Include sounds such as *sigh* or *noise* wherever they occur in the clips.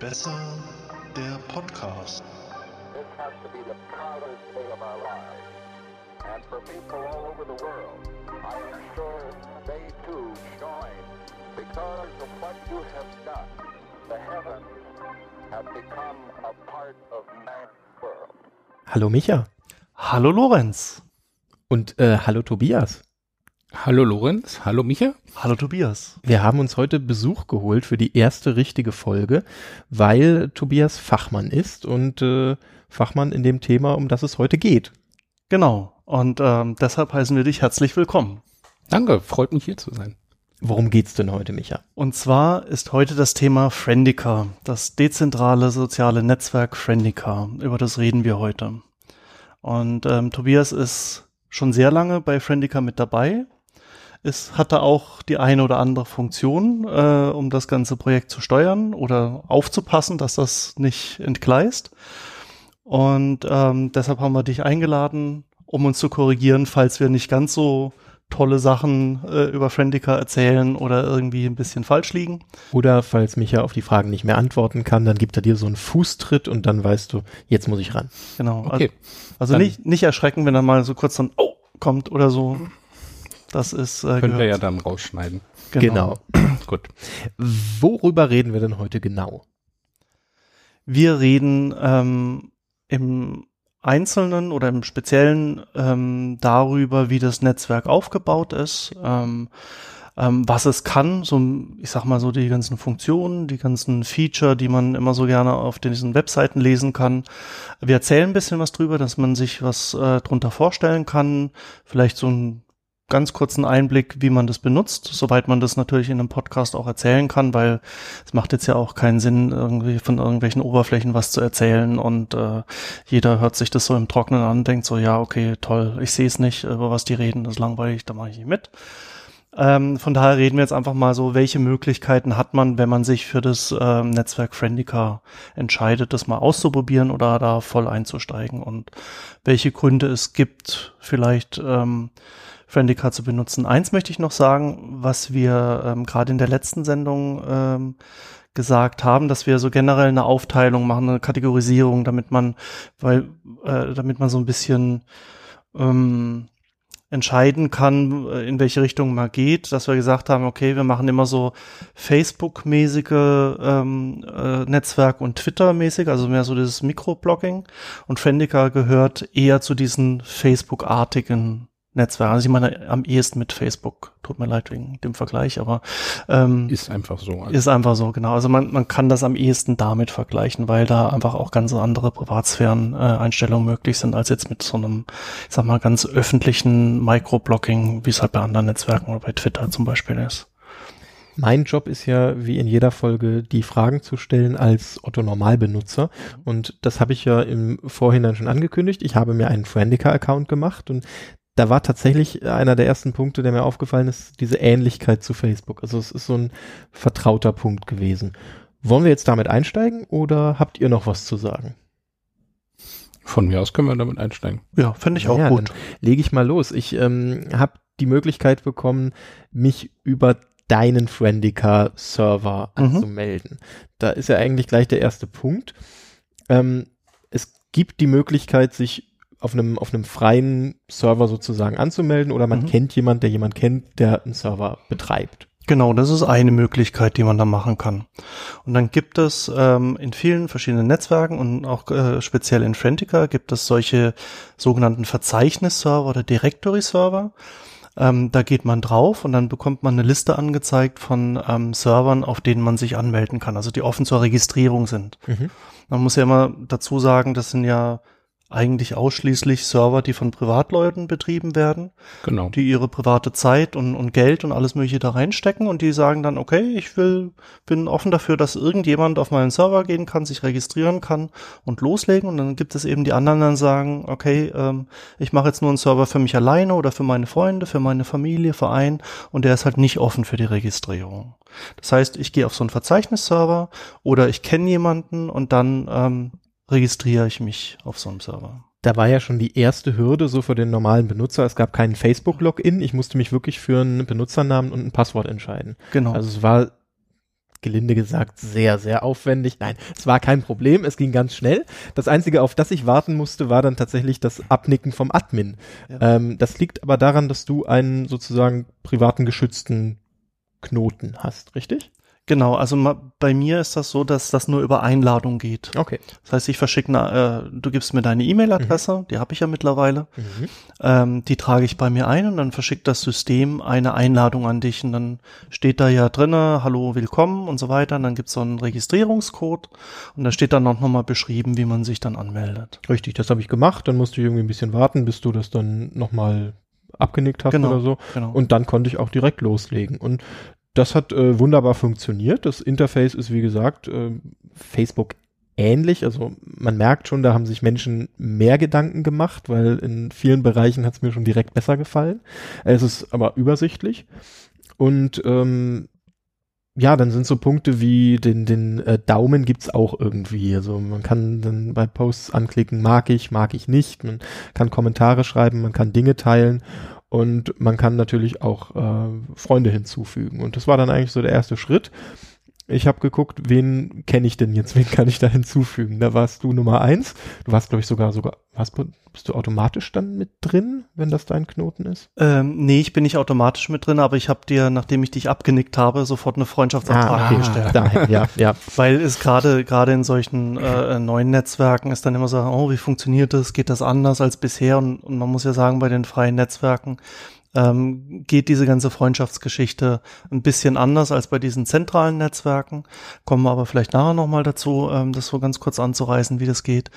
Besser der Podcast. This has to be the proudest day of our lives. And for people all over the world, I am sure they too join because of what you have done. The heavens have become a part of man's world. Hallo Micha. Hallo Lorenz. Und äh, hallo Tobias. Hallo Lorenz, hallo Micha. Hallo Tobias. Wir haben uns heute Besuch geholt für die erste richtige Folge, weil Tobias Fachmann ist und äh, Fachmann in dem Thema, um das es heute geht. Genau. Und ähm, deshalb heißen wir dich herzlich willkommen. Danke, freut mich hier zu sein. Worum geht's denn heute, Micha? Und zwar ist heute das Thema Friendica, das dezentrale soziale Netzwerk Friendica. Über das reden wir heute. Und ähm, Tobias ist schon sehr lange bei Friendica mit dabei. Es hatte auch die eine oder andere Funktion, äh, um das ganze Projekt zu steuern oder aufzupassen, dass das nicht entgleist. Und ähm, deshalb haben wir dich eingeladen, um uns zu korrigieren, falls wir nicht ganz so tolle Sachen äh, über Friendica erzählen oder irgendwie ein bisschen falsch liegen. Oder falls Micha auf die Fragen nicht mehr antworten kann, dann gibt er dir so einen Fußtritt und dann weißt du, jetzt muss ich ran. Genau. Okay. Also Dann- nicht, nicht erschrecken, wenn er mal so kurz dann oh kommt oder so. Das ist äh, Könnt ihr ja dann rausschneiden. Genau. *clears throat* Gut. Worüber reden wir denn heute genau? Wir reden ähm, im Einzelnen oder im Speziellen ähm, darüber, wie das Netzwerk aufgebaut ist, ähm, ähm, was es kann, so ich sag mal so die ganzen Funktionen, die ganzen Feature, die man immer so gerne auf diesen Webseiten lesen kann. Wir erzählen ein bisschen was drüber, dass man sich was äh, drunter vorstellen kann, vielleicht so ein ganz kurzen Einblick, wie man das benutzt, soweit man das natürlich in einem Podcast auch erzählen kann, weil es macht jetzt ja auch keinen Sinn, irgendwie von irgendwelchen Oberflächen was zu erzählen und äh, jeder hört sich das so im Trockenen an denkt so, ja, okay, toll, ich sehe es nicht, über was die reden, das ist langweilig, da mache ich nicht mit. Ähm, von daher reden wir jetzt einfach mal so, welche Möglichkeiten hat man, wenn man sich für das ähm, Netzwerk Friendica entscheidet, das mal auszuprobieren oder da voll einzusteigen und welche Gründe es gibt, vielleicht ähm, Friendica zu benutzen. Eins möchte ich noch sagen, was wir ähm, gerade in der letzten Sendung ähm, gesagt haben, dass wir so generell eine Aufteilung machen, eine Kategorisierung, damit man, weil, äh, damit man so ein bisschen ähm, entscheiden kann, äh, in welche Richtung man geht, dass wir gesagt haben, okay, wir machen immer so Facebook-mäßige ähm, äh, Netzwerk und Twitter-mäßig, also mehr so dieses Mikroblogging. Und Friendica gehört eher zu diesen Facebook-artigen Netzwerken. Also ich meine am ehesten mit Facebook. Tut mir leid wegen dem Vergleich, aber ähm, Ist einfach so. Also, ist einfach so, genau. Also man, man kann das am ehesten damit vergleichen, weil da einfach auch ganz andere Privatsphären-Einstellungen möglich sind, als jetzt mit so einem, ich sag mal, ganz öffentlichen Microblogging, wie es halt bei anderen Netzwerken oder bei Twitter zum Beispiel ist. Mein Job ist ja, wie in jeder Folge, die Fragen zu stellen als Otto Normalbenutzer. Und das habe ich ja im Vorhinein schon angekündigt. Ich habe mir einen Friendica-Account gemacht und da war tatsächlich einer der ersten Punkte, der mir aufgefallen ist, diese Ähnlichkeit zu Facebook. Also es ist so ein vertrauter Punkt gewesen. Wollen wir jetzt damit einsteigen oder habt ihr noch was zu sagen? von mir aus können wir damit einsteigen. Ja, finde ich auch Ja, gut. Dann lege ich mal los. Ich ähm, habe die Möglichkeit bekommen, mich über deinen Friendica-Server Mhm. anzumelden. Da ist ja eigentlich gleich der erste Punkt. Ähm, es gibt die Möglichkeit, sich auf einem, auf einem freien Server sozusagen anzumelden oder man Mhm. kennt jemand, der jemand kennt, der einen Server betreibt. Genau, das ist eine Möglichkeit, die man da machen kann. Und dann gibt es ähm, in vielen verschiedenen Netzwerken und auch äh, speziell in Friendica gibt es solche sogenannten Verzeichnisserver oder Directory-Server. Ähm, da geht man drauf und dann bekommt man eine Liste angezeigt von ähm, Servern, auf denen man sich anmelden kann, also die offen zur Registrierung sind. Mhm. Man muss ja immer dazu sagen, das sind ja eigentlich ausschließlich Server, die von Privatleuten betrieben werden Genau. die ihre private Zeit und, und Geld und alles mögliche da reinstecken und die sagen dann, okay, ich will, bin offen dafür, dass irgendjemand auf meinen Server gehen kann, sich registrieren kann und loslegen und dann gibt es eben die anderen, die dann sagen, okay, ähm, ich mache jetzt nur einen Server für mich alleine oder für meine Freunde, für meine Familie, Verein und der ist halt nicht offen für die Registrierung. Das heißt, ich gehe auf so einen Verzeichnisserver oder ich kenne jemanden und dann ähm, registriere ich mich auf so einem Server. da war ja schon die erste Hürde so für den normalen Benutzer. Es gab keinen Facebook-Login. Ich musste mich wirklich für einen Benutzernamen und ein Passwort entscheiden. Genau. Also es war gelinde gesagt sehr, sehr aufwendig. Nein, es war kein Problem, es ging ganz schnell. Das Einzige, auf das ich warten musste, war dann tatsächlich das Abnicken vom Admin. Ja. Ähm, das liegt aber daran, dass du einen sozusagen privaten geschützten Knoten hast, richtig? Genau, also bei mir ist das so, dass das nur über Einladung geht. Okay. Das heißt, ich verschicke, äh, du gibst mir deine E-Mail-Adresse, die habe ich ja mittlerweile. Mhm. Ähm, die trage ich bei mir ein und dann verschickt das System eine Einladung an dich und dann steht da ja drinne, hallo, willkommen und so weiter. Und dann gibt's so einen Registrierungscode und da steht dann auch nochmal beschrieben, wie man sich dann anmeldet. Richtig, das habe ich gemacht. Dann musste ich irgendwie ein bisschen warten, bis du das dann nochmal abgenickt hast Genau, oder so. Genau. Und dann konnte ich auch direkt loslegen. Und das hat äh, wunderbar funktioniert. Das Interface ist, wie gesagt, äh, Facebook ähnlich. Also man merkt schon, da haben sich Menschen mehr Gedanken gemacht, weil in vielen Bereichen hat es mir schon direkt besser gefallen. Es ist aber übersichtlich. Und ähm, ja, dann sind so Punkte wie den, den äh, Daumen gibt's auch irgendwie. Also man kann dann bei Posts anklicken, mag ich, mag ich nicht. Man kann Kommentare schreiben, man kann Dinge teilen und man kann natürlich auch äh, Freunde hinzufügen. Und das war dann eigentlich so der erste Schritt. Ich habe geguckt, wen kenne ich denn jetzt, wen kann ich da hinzufügen. Da warst du Nummer eins. Du warst, glaube ich, sogar sogar, was, bist du automatisch dann mit drin, wenn das dein Knoten ist? ähm, nee, ich bin nicht automatisch mit drin, aber ich habe dir, nachdem ich dich abgenickt habe, sofort eine Freundschaftsanfrage gestellt. Daher, ja, ja. *laughs* Weil es gerade gerade in solchen äh, neuen Netzwerken ist dann immer so, oh, wie funktioniert das? Geht das anders als bisher? Und, und man muss ja sagen, bei den freien Netzwerken ähm, geht diese ganze Freundschaftsgeschichte ein bisschen anders als bei diesen zentralen Netzwerken. Kommen wir aber vielleicht nachher nochmal dazu, ähm, das so ganz kurz anzureißen, wie das geht.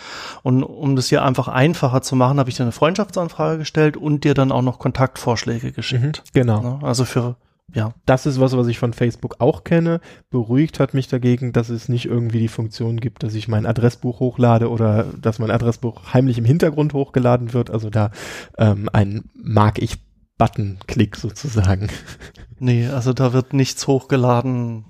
Und um das hier einfach einfacher zu machen, habe ich dir eine Freundschaftsanfrage gestellt und dir dann auch noch Kontaktvorschläge Mhm, geschickt. genau. Ne? Also für, ja, Das ist was, was ich von Facebook auch kenne. Beruhigt hat mich dagegen, dass es nicht irgendwie die Funktion gibt, dass ich mein Adressbuch hochlade oder dass mein Adressbuch heimlich im Hintergrund hochgeladen wird. Also da ähm, ein mag ich Button-Klick sozusagen. Nee, also da wird nichts hochgeladen.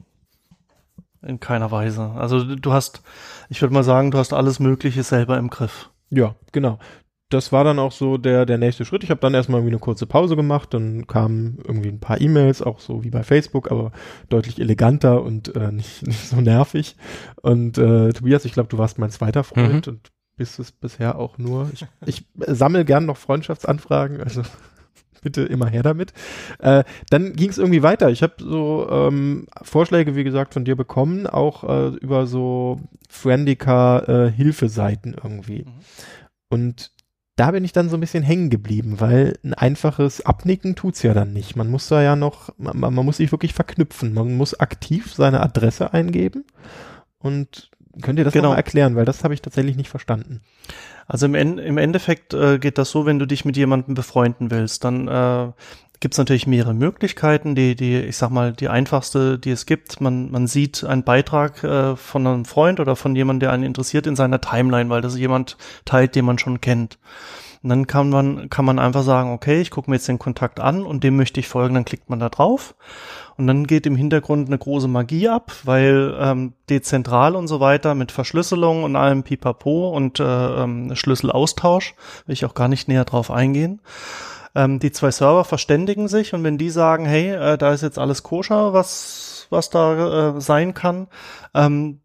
In keiner Weise. Also du hast, ich würde mal sagen, du hast alles Mögliche selber im Griff. Ja, genau. Das war dann auch so der, der nächste Schritt. Ich habe dann erstmal irgendwie eine kurze Pause gemacht, dann kamen irgendwie ein paar E-Mails, auch so wie bei Facebook, aber deutlich eleganter und äh, nicht, *laughs* nicht so nervig. Und äh, Tobias, ich glaube, du warst mein zweiter Freund und bist es bisher auch nur. Ich, ich sammle gern noch Freundschaftsanfragen, also bitte immer her damit. Äh, dann ging es irgendwie weiter. Ich habe so ähm, Vorschläge, wie gesagt, von dir bekommen, auch äh, über so Friendica-Hilfeseiten irgendwie. Mhm. Und da bin ich dann so ein bisschen hängen geblieben, weil ein einfaches Abnicken tut's ja dann nicht. Man muss da ja noch, man, man muss sich wirklich verknüpfen. Man muss aktiv seine Adresse eingeben. Und könnt ihr das Genau. erklären, weil das habe ich tatsächlich nicht verstanden. Also im, im Endeffekt äh, geht das so, wenn du dich mit jemandem befreunden willst, dann äh, gibt es natürlich mehrere Möglichkeiten. Die, die, ich sag mal, die einfachste, die es gibt, man, man sieht einen Beitrag äh, von einem Freund oder von jemandem, der einen interessiert in seiner Timeline, weil das jemand teilt, den man schon kennt. Und dann kann man, kann man einfach sagen, okay, ich gucke mir jetzt den Kontakt an und dem möchte ich folgen, dann klickt man da drauf. Und dann geht im Hintergrund eine große Magie ab, weil ähm, dezentral und so weiter mit Verschlüsselung und allem Pipapo und äh, ähm, Schlüsselaustausch, will ich auch gar nicht näher drauf eingehen. Ähm, die zwei Server verständigen sich und wenn die sagen, hey, äh, da ist jetzt alles koscher, was, was da äh, sein kann, ähm,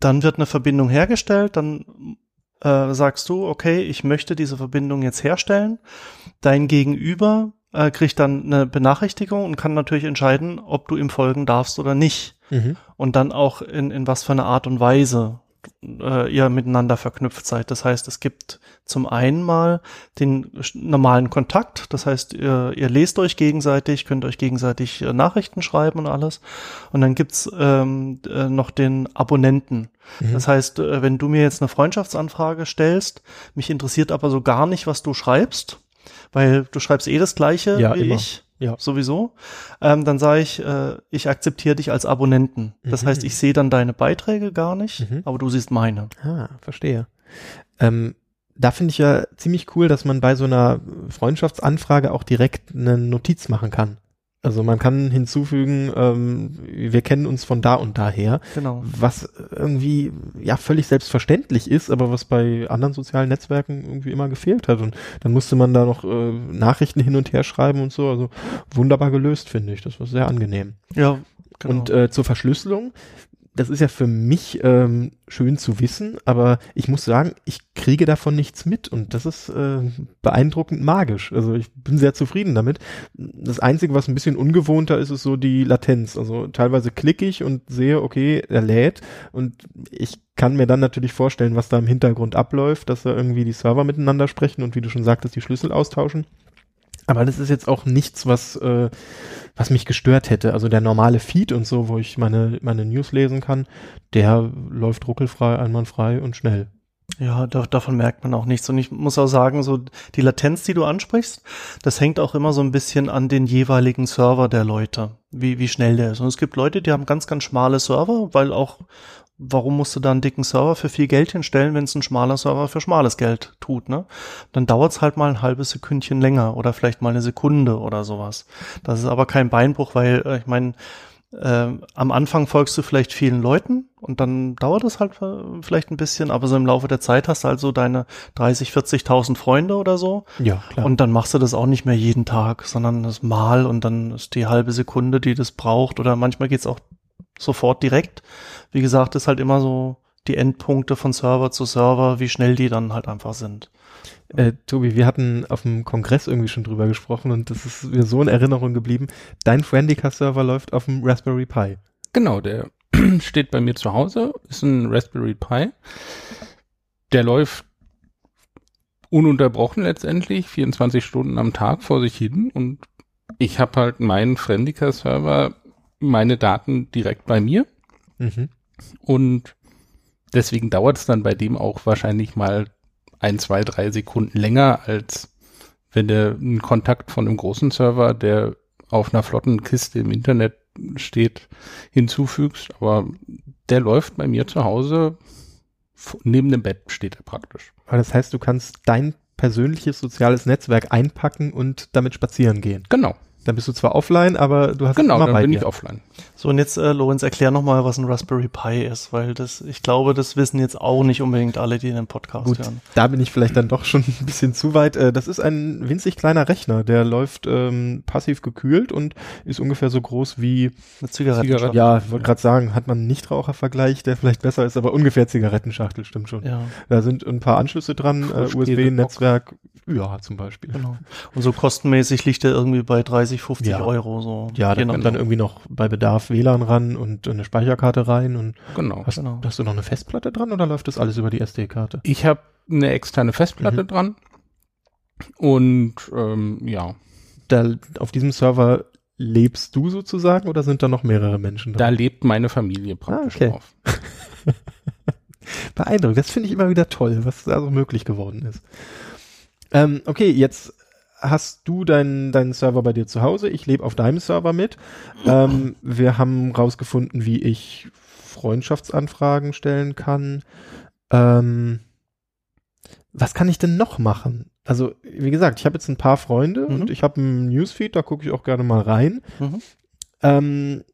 dann wird eine Verbindung hergestellt, dann äh, sagst du, okay, ich möchte diese Verbindung jetzt herstellen. Dein Gegenüber äh, kriegt dann eine Benachrichtigung und kann natürlich entscheiden, ob du ihm folgen darfst oder nicht. Mhm. Und dann auch in, in was für eine Art und Weise äh, ihr miteinander verknüpft seid. Das heißt, es gibt zum einen mal den normalen Kontakt. Das heißt, ihr, ihr lest euch gegenseitig, könnt euch gegenseitig äh, Nachrichten schreiben und alles. Und dann gibt's ähm, äh, noch den Abonnenten. Mhm. Das heißt, äh, wenn du mir jetzt eine Freundschaftsanfrage stellst, mich interessiert aber so gar nicht, was du schreibst, weil du schreibst eh das Gleiche Ja, wie immer. ich. Ja. Sowieso. Ähm, dann sage ich, äh, ich akzeptiere dich als Abonnenten. Das Mhm. heißt, ich sehe dann deine Beiträge gar nicht, Mhm. aber du siehst meine. Ah, verstehe. Ähm, da finde ich ja ziemlich cool, dass man bei so einer Freundschaftsanfrage auch direkt eine Notiz machen kann. Also man kann hinzufügen, ähm, wir kennen uns von da und daher, Genau. was irgendwie ja völlig selbstverständlich ist, aber was bei anderen sozialen Netzwerken irgendwie immer gefehlt hat. Und dann musste man da noch äh, Nachrichten hin und her schreiben und so. Also wunderbar gelöst, finde ich. Das war sehr angenehm. Ja, Genau. Und äh, zur Verschlüsselung, das ist ja für mich ähm, schön zu wissen, aber ich muss sagen, ich kriege davon nichts mit und das ist äh, beeindruckend magisch. Also ich bin sehr zufrieden damit. Das Einzige, was ein bisschen ungewohnter ist, ist so die Latenz. Also teilweise klicke ich und sehe, okay, er lädt und ich kann mir dann natürlich vorstellen, was da im Hintergrund abläuft, dass da irgendwie die Server miteinander sprechen und wie du schon sagtest, die Schlüssel austauschen. Aber das ist jetzt auch nichts, was, äh, was mich gestört hätte. Also der normale Feed und so, wo ich meine, meine News lesen kann, der läuft ruckelfrei, einwandfrei und schnell. Ja, da, davon merkt man auch nichts. Und ich muss auch sagen, so die Latenz, die du ansprichst, das hängt auch immer so ein bisschen an den jeweiligen Server der Leute, wie, wie schnell der ist. Und es gibt Leute, die haben ganz, ganz schmale Server, weil auch warum musst du da einen dicken Server für viel Geld hinstellen, wenn es ein schmaler Server für schmales Geld tut, ne? Dann dauert es halt mal ein halbes Sekündchen länger oder vielleicht mal eine Sekunde oder sowas. Das ist aber kein Beinbruch, weil äh, ich meine, äh, am Anfang folgst du vielleicht vielen Leuten und dann dauert es halt äh, vielleicht ein bisschen, aber so im Laufe der Zeit hast du halt so deine 30, 40.000 Freunde oder so. Ja, klar. Und dann machst du das auch nicht mehr jeden Tag, sondern das Mal und dann ist die halbe Sekunde, die das braucht oder manchmal geht's auch sofort direkt. Wie gesagt, ist halt immer so die Endpunkte von Server zu Server, wie schnell die dann halt einfach sind. Äh, Tobi, wir hatten auf dem Kongress irgendwie schon drüber gesprochen und das ist mir so in Erinnerung geblieben. Dein Friendica-Server läuft auf dem Raspberry Pi. Genau, der *clears throat* steht bei mir zu Hause, ist ein Raspberry Pi. Der läuft ununterbrochen letztendlich, 24 Stunden am Tag vor sich hin und ich habe halt meinen Friendica-Server, meine Daten direkt bei mir Mhm. und deswegen dauert es dann bei dem auch wahrscheinlich mal ein, zwei, drei Sekunden länger, als wenn du einen Kontakt von einem großen Server, der auf einer flotten Kiste im Internet steht, hinzufügst. Aber der läuft bei mir zu Hause, neben dem Bett steht er praktisch. Aber das heißt, du kannst dein persönliches soziales Netzwerk einpacken und damit spazieren gehen. Genau, Dann bist du zwar offline, aber du hast genau, immer dann bei bin dir. ich offline. So, und jetzt, äh, Lorenz, erklär nochmal, was ein Raspberry Pi ist, weil das, ich glaube, das wissen jetzt auch nicht unbedingt alle, die den Podcast Gut, hören. da bin ich vielleicht dann doch schon *laughs* ein bisschen zu weit. Äh, Das ist ein winzig kleiner Rechner, der läuft ähm, passiv gekühlt und ist ungefähr so groß wie, Eine Zigarette. Zigarette. ja, ich wollte gerade sagen, hat man einen Nichtrauchervergleich, der vielleicht besser ist, aber ungefähr Zigarettenschachtel, stimmt schon. Ja, Da sind ein paar Anschlüsse dran, äh, USB-Netzwerk, ja, zum Beispiel. genau. Und so kostenmäßig liegt der irgendwie bei 30, 50 Ja. Euro, so. Ja, da Je nach- kommt dann irgendwie noch bei Bedarf WLAN ran und eine Speicherkarte rein und Genau. hast, Genau. hast du noch eine Festplatte dran oder läuft das alles über die SD-Karte? Ich habe eine externe Festplatte Mhm. dran und ähm, ja, Da, auf diesem Server lebst du sozusagen oder sind da noch mehrere Menschen da dran? lebt meine Familie praktisch Ah, okay. drauf. *laughs* Beeindruckend, das finde ich immer wieder toll, was da so möglich geworden ist. Ähm, okay, jetzt hast du deinen deinen Server bei dir zu Hause, ich lebe auf deinem Server mit. Ähm, wir haben rausgefunden, wie ich Freundschaftsanfragen stellen kann. Ähm, was kann ich denn noch machen? Also, wie gesagt, ich habe jetzt ein paar Freunde Mhm. und ich habe einen Newsfeed, da gucke ich auch gerne mal rein. Mhm. Ähm,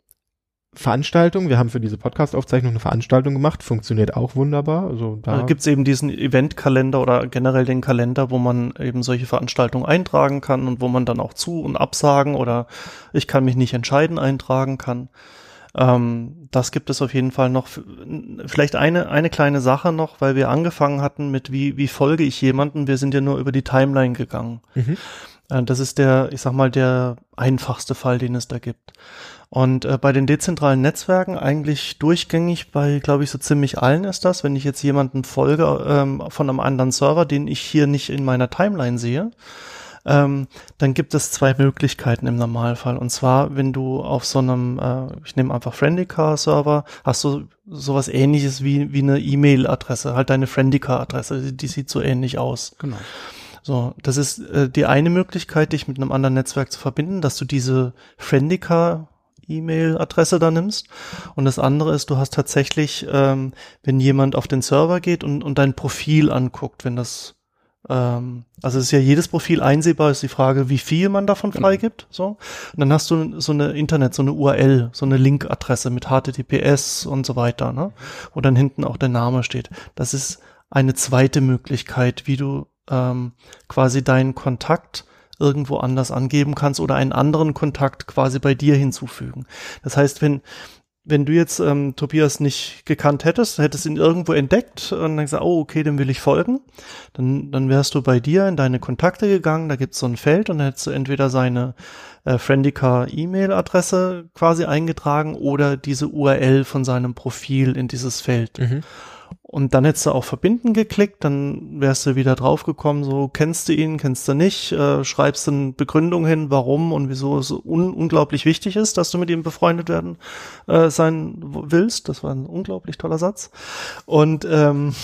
Veranstaltung, wir haben für diese Podcast-Aufzeichnung eine Veranstaltung gemacht, funktioniert auch wunderbar. Also da Da gibt's eben diesen Eventkalender oder generell den Kalender, wo man eben solche Veranstaltungen eintragen kann und wo man dann auch zu- und absagen oder ich kann mich nicht entscheiden eintragen kann. Ähm, das gibt es auf jeden Fall noch. Vielleicht eine, eine kleine Sache noch, weil wir angefangen hatten mit, wie, wie folge ich jemanden? Wir sind ja nur über die Timeline gegangen. Mhm. Äh, Das ist der, ich sag mal, der einfachste Fall, den es da gibt. Und äh, bei den dezentralen Netzwerken eigentlich durchgängig, bei, glaube ich, so ziemlich allen ist das, wenn ich jetzt jemanden folge ähm, von einem anderen Server, den ich hier nicht in meiner Timeline sehe, ähm, dann gibt es zwei Möglichkeiten im Normalfall. Und zwar, wenn du auf so einem, äh, ich nehme einfach Friendica-Server, hast du sowas ähnliches wie, wie eine E-Mail-Adresse, halt deine Friendica-Adresse, die, die sieht so ähnlich aus. Genau. So, das ist äh, die eine Möglichkeit, dich mit einem anderen Netzwerk zu verbinden, dass du diese Friendica E-Mail-Adresse da nimmst. Und das andere ist, du hast tatsächlich, ähm, wenn jemand auf den Server geht und, und dein Profil anguckt, wenn das, ähm, also es ist ja jedes Profil einsehbar, ist die Frage, wie viel man davon Genau. freigibt. So, und dann hast du so eine Internet, so eine URL, so eine Link-Adresse mit HTTPS und so weiter, ne? Wo dann hinten auch der Name steht. Das ist eine zweite Möglichkeit, wie du ähm, quasi deinen Kontakt irgendwo anders angeben kannst oder einen anderen Kontakt quasi bei dir hinzufügen. Das heißt, wenn, wenn du jetzt ähm, Tobias nicht gekannt hättest, hättest ihn irgendwo entdeckt und dann gesagt, oh, okay, dem will ich folgen, dann, dann wärst du bei dir in deine Kontakte gegangen, da gibt's so ein Feld und dann hättest du entweder seine äh, Friendica E-Mail-Adresse quasi eingetragen oder diese URL von seinem Profil in dieses Feld. Mhm. Und dann hättest du auch verbinden geklickt, dann wärst du wieder draufgekommen, so kennst du ihn, kennst du nicht, äh, schreibst eine Begründung hin, warum und wieso es un unglaublich wichtig ist, dass du mit ihm befreundet werden äh, sein willst. Das war ein unglaublich toller Satz. Und ähm,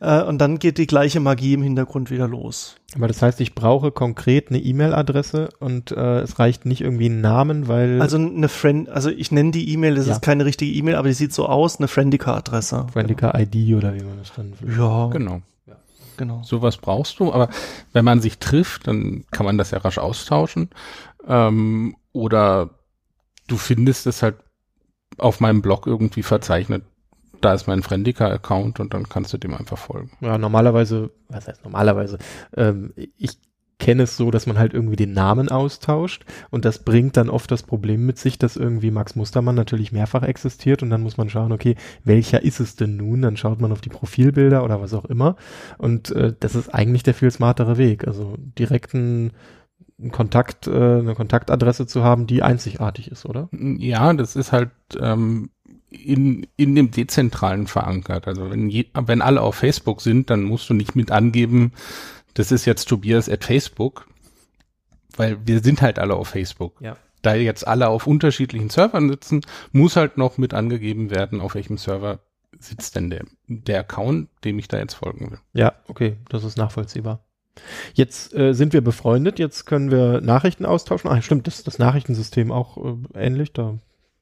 äh, und dann geht die gleiche Magie im Hintergrund wieder los. Aber das heißt, ich brauche konkret eine E-Mail-Adresse und äh, es reicht nicht irgendwie ein Namen, weil Also eine Friend, also ich nenne die E-Mail, das Ja. ist keine richtige E-Mail, aber die sieht so aus, eine Friendica-Adresse. Friendica Oder wie man das dann Ja, Genau. genau. Sowas brauchst du, aber wenn man sich trifft, dann kann man das ja rasch austauschen. Ähm, oder du findest es halt auf meinem Blog irgendwie verzeichnet. Da ist mein Friendica-Account und dann kannst du dem einfach folgen. Ja, normalerweise, was heißt normalerweise? Ähm, ich kenne es so, dass man halt irgendwie den Namen austauscht und das bringt dann oft das Problem mit sich, dass irgendwie Max Mustermann natürlich mehrfach existiert und dann muss man schauen, okay, welcher ist es denn nun? Dann schaut man auf die Profilbilder oder was auch immer und äh, das ist eigentlich der viel smartere Weg. Also direkten Kontakt, äh, eine Kontaktadresse zu haben, die einzigartig ist, oder? Ja, das ist halt ähm, in, in dem Dezentralen verankert. Also wenn, je, wenn alle auf Facebook sind, dann musst du nicht mit angeben, das ist jetzt Tobias at Facebook, weil wir sind halt alle auf Facebook. Ja. Da jetzt alle auf unterschiedlichen Servern sitzen, muss halt noch mit angegeben werden, auf welchem Server sitzt denn der, der Account, dem ich da jetzt folgen will. Ja, okay, das ist nachvollziehbar. Jetzt äh, sind wir befreundet, jetzt können wir Nachrichten austauschen. Ah, stimmt, das, das Nachrichtensystem auch äh, ähnlich, da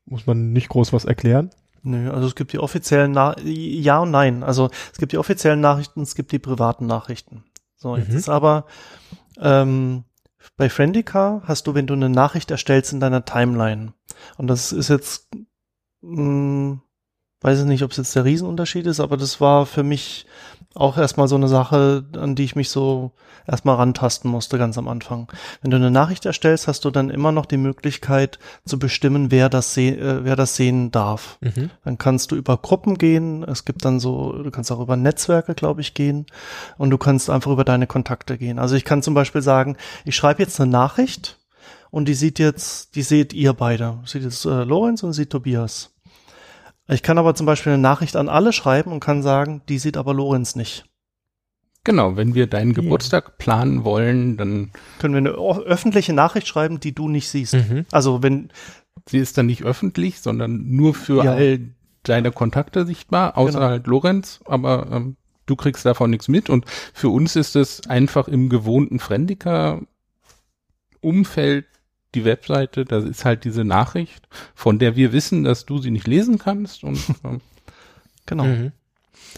muss man nicht groß was erklären. Nö, also es gibt die offiziellen Na Ja und Nein. Also es gibt die offiziellen Nachrichten, es gibt die privaten Nachrichten. So, jetzt Mhm. ist aber ähm, bei Friendica hast du, wenn du eine Nachricht erstellst in deiner Timeline, und das ist jetzt, mh, weiß ich nicht, ob es jetzt der Riesenunterschied ist, aber das war für mich auch erstmal so eine Sache, an die ich mich so erstmal rantasten musste ganz am Anfang. Wenn du eine Nachricht erstellst, hast du dann immer noch die Möglichkeit zu bestimmen, wer das, seh äh, wer das sehen darf. Mhm. Dann kannst du über Gruppen gehen. Es gibt dann so, du kannst auch über Netzwerke, glaube ich, gehen. Und du kannst einfach über deine Kontakte gehen. Also ich kann zum Beispiel sagen, ich schreibe jetzt eine Nachricht und die sieht jetzt, die seht ihr beide. Sieht jetzt äh, Lorenz und sieht Tobias. Ich kann aber zum Beispiel eine Nachricht an alle schreiben und kann sagen, die sieht aber Lorenz nicht. Genau, wenn wir deinen Geburtstag planen wollen, dann Können wir eine öffentliche Nachricht schreiben, die du nicht siehst. Mhm. Also wenn, sie ist dann nicht öffentlich, sondern nur für Ja. all deine Kontakte sichtbar, außer Genau. halt Lorenz, aber ähm, du kriegst davon nichts mit und für uns ist es einfach im gewohnten Friendica-Umfeld die Webseite, das ist halt diese Nachricht, von der wir wissen, dass du sie nicht lesen kannst und *laughs* ähm, genau. Mhm.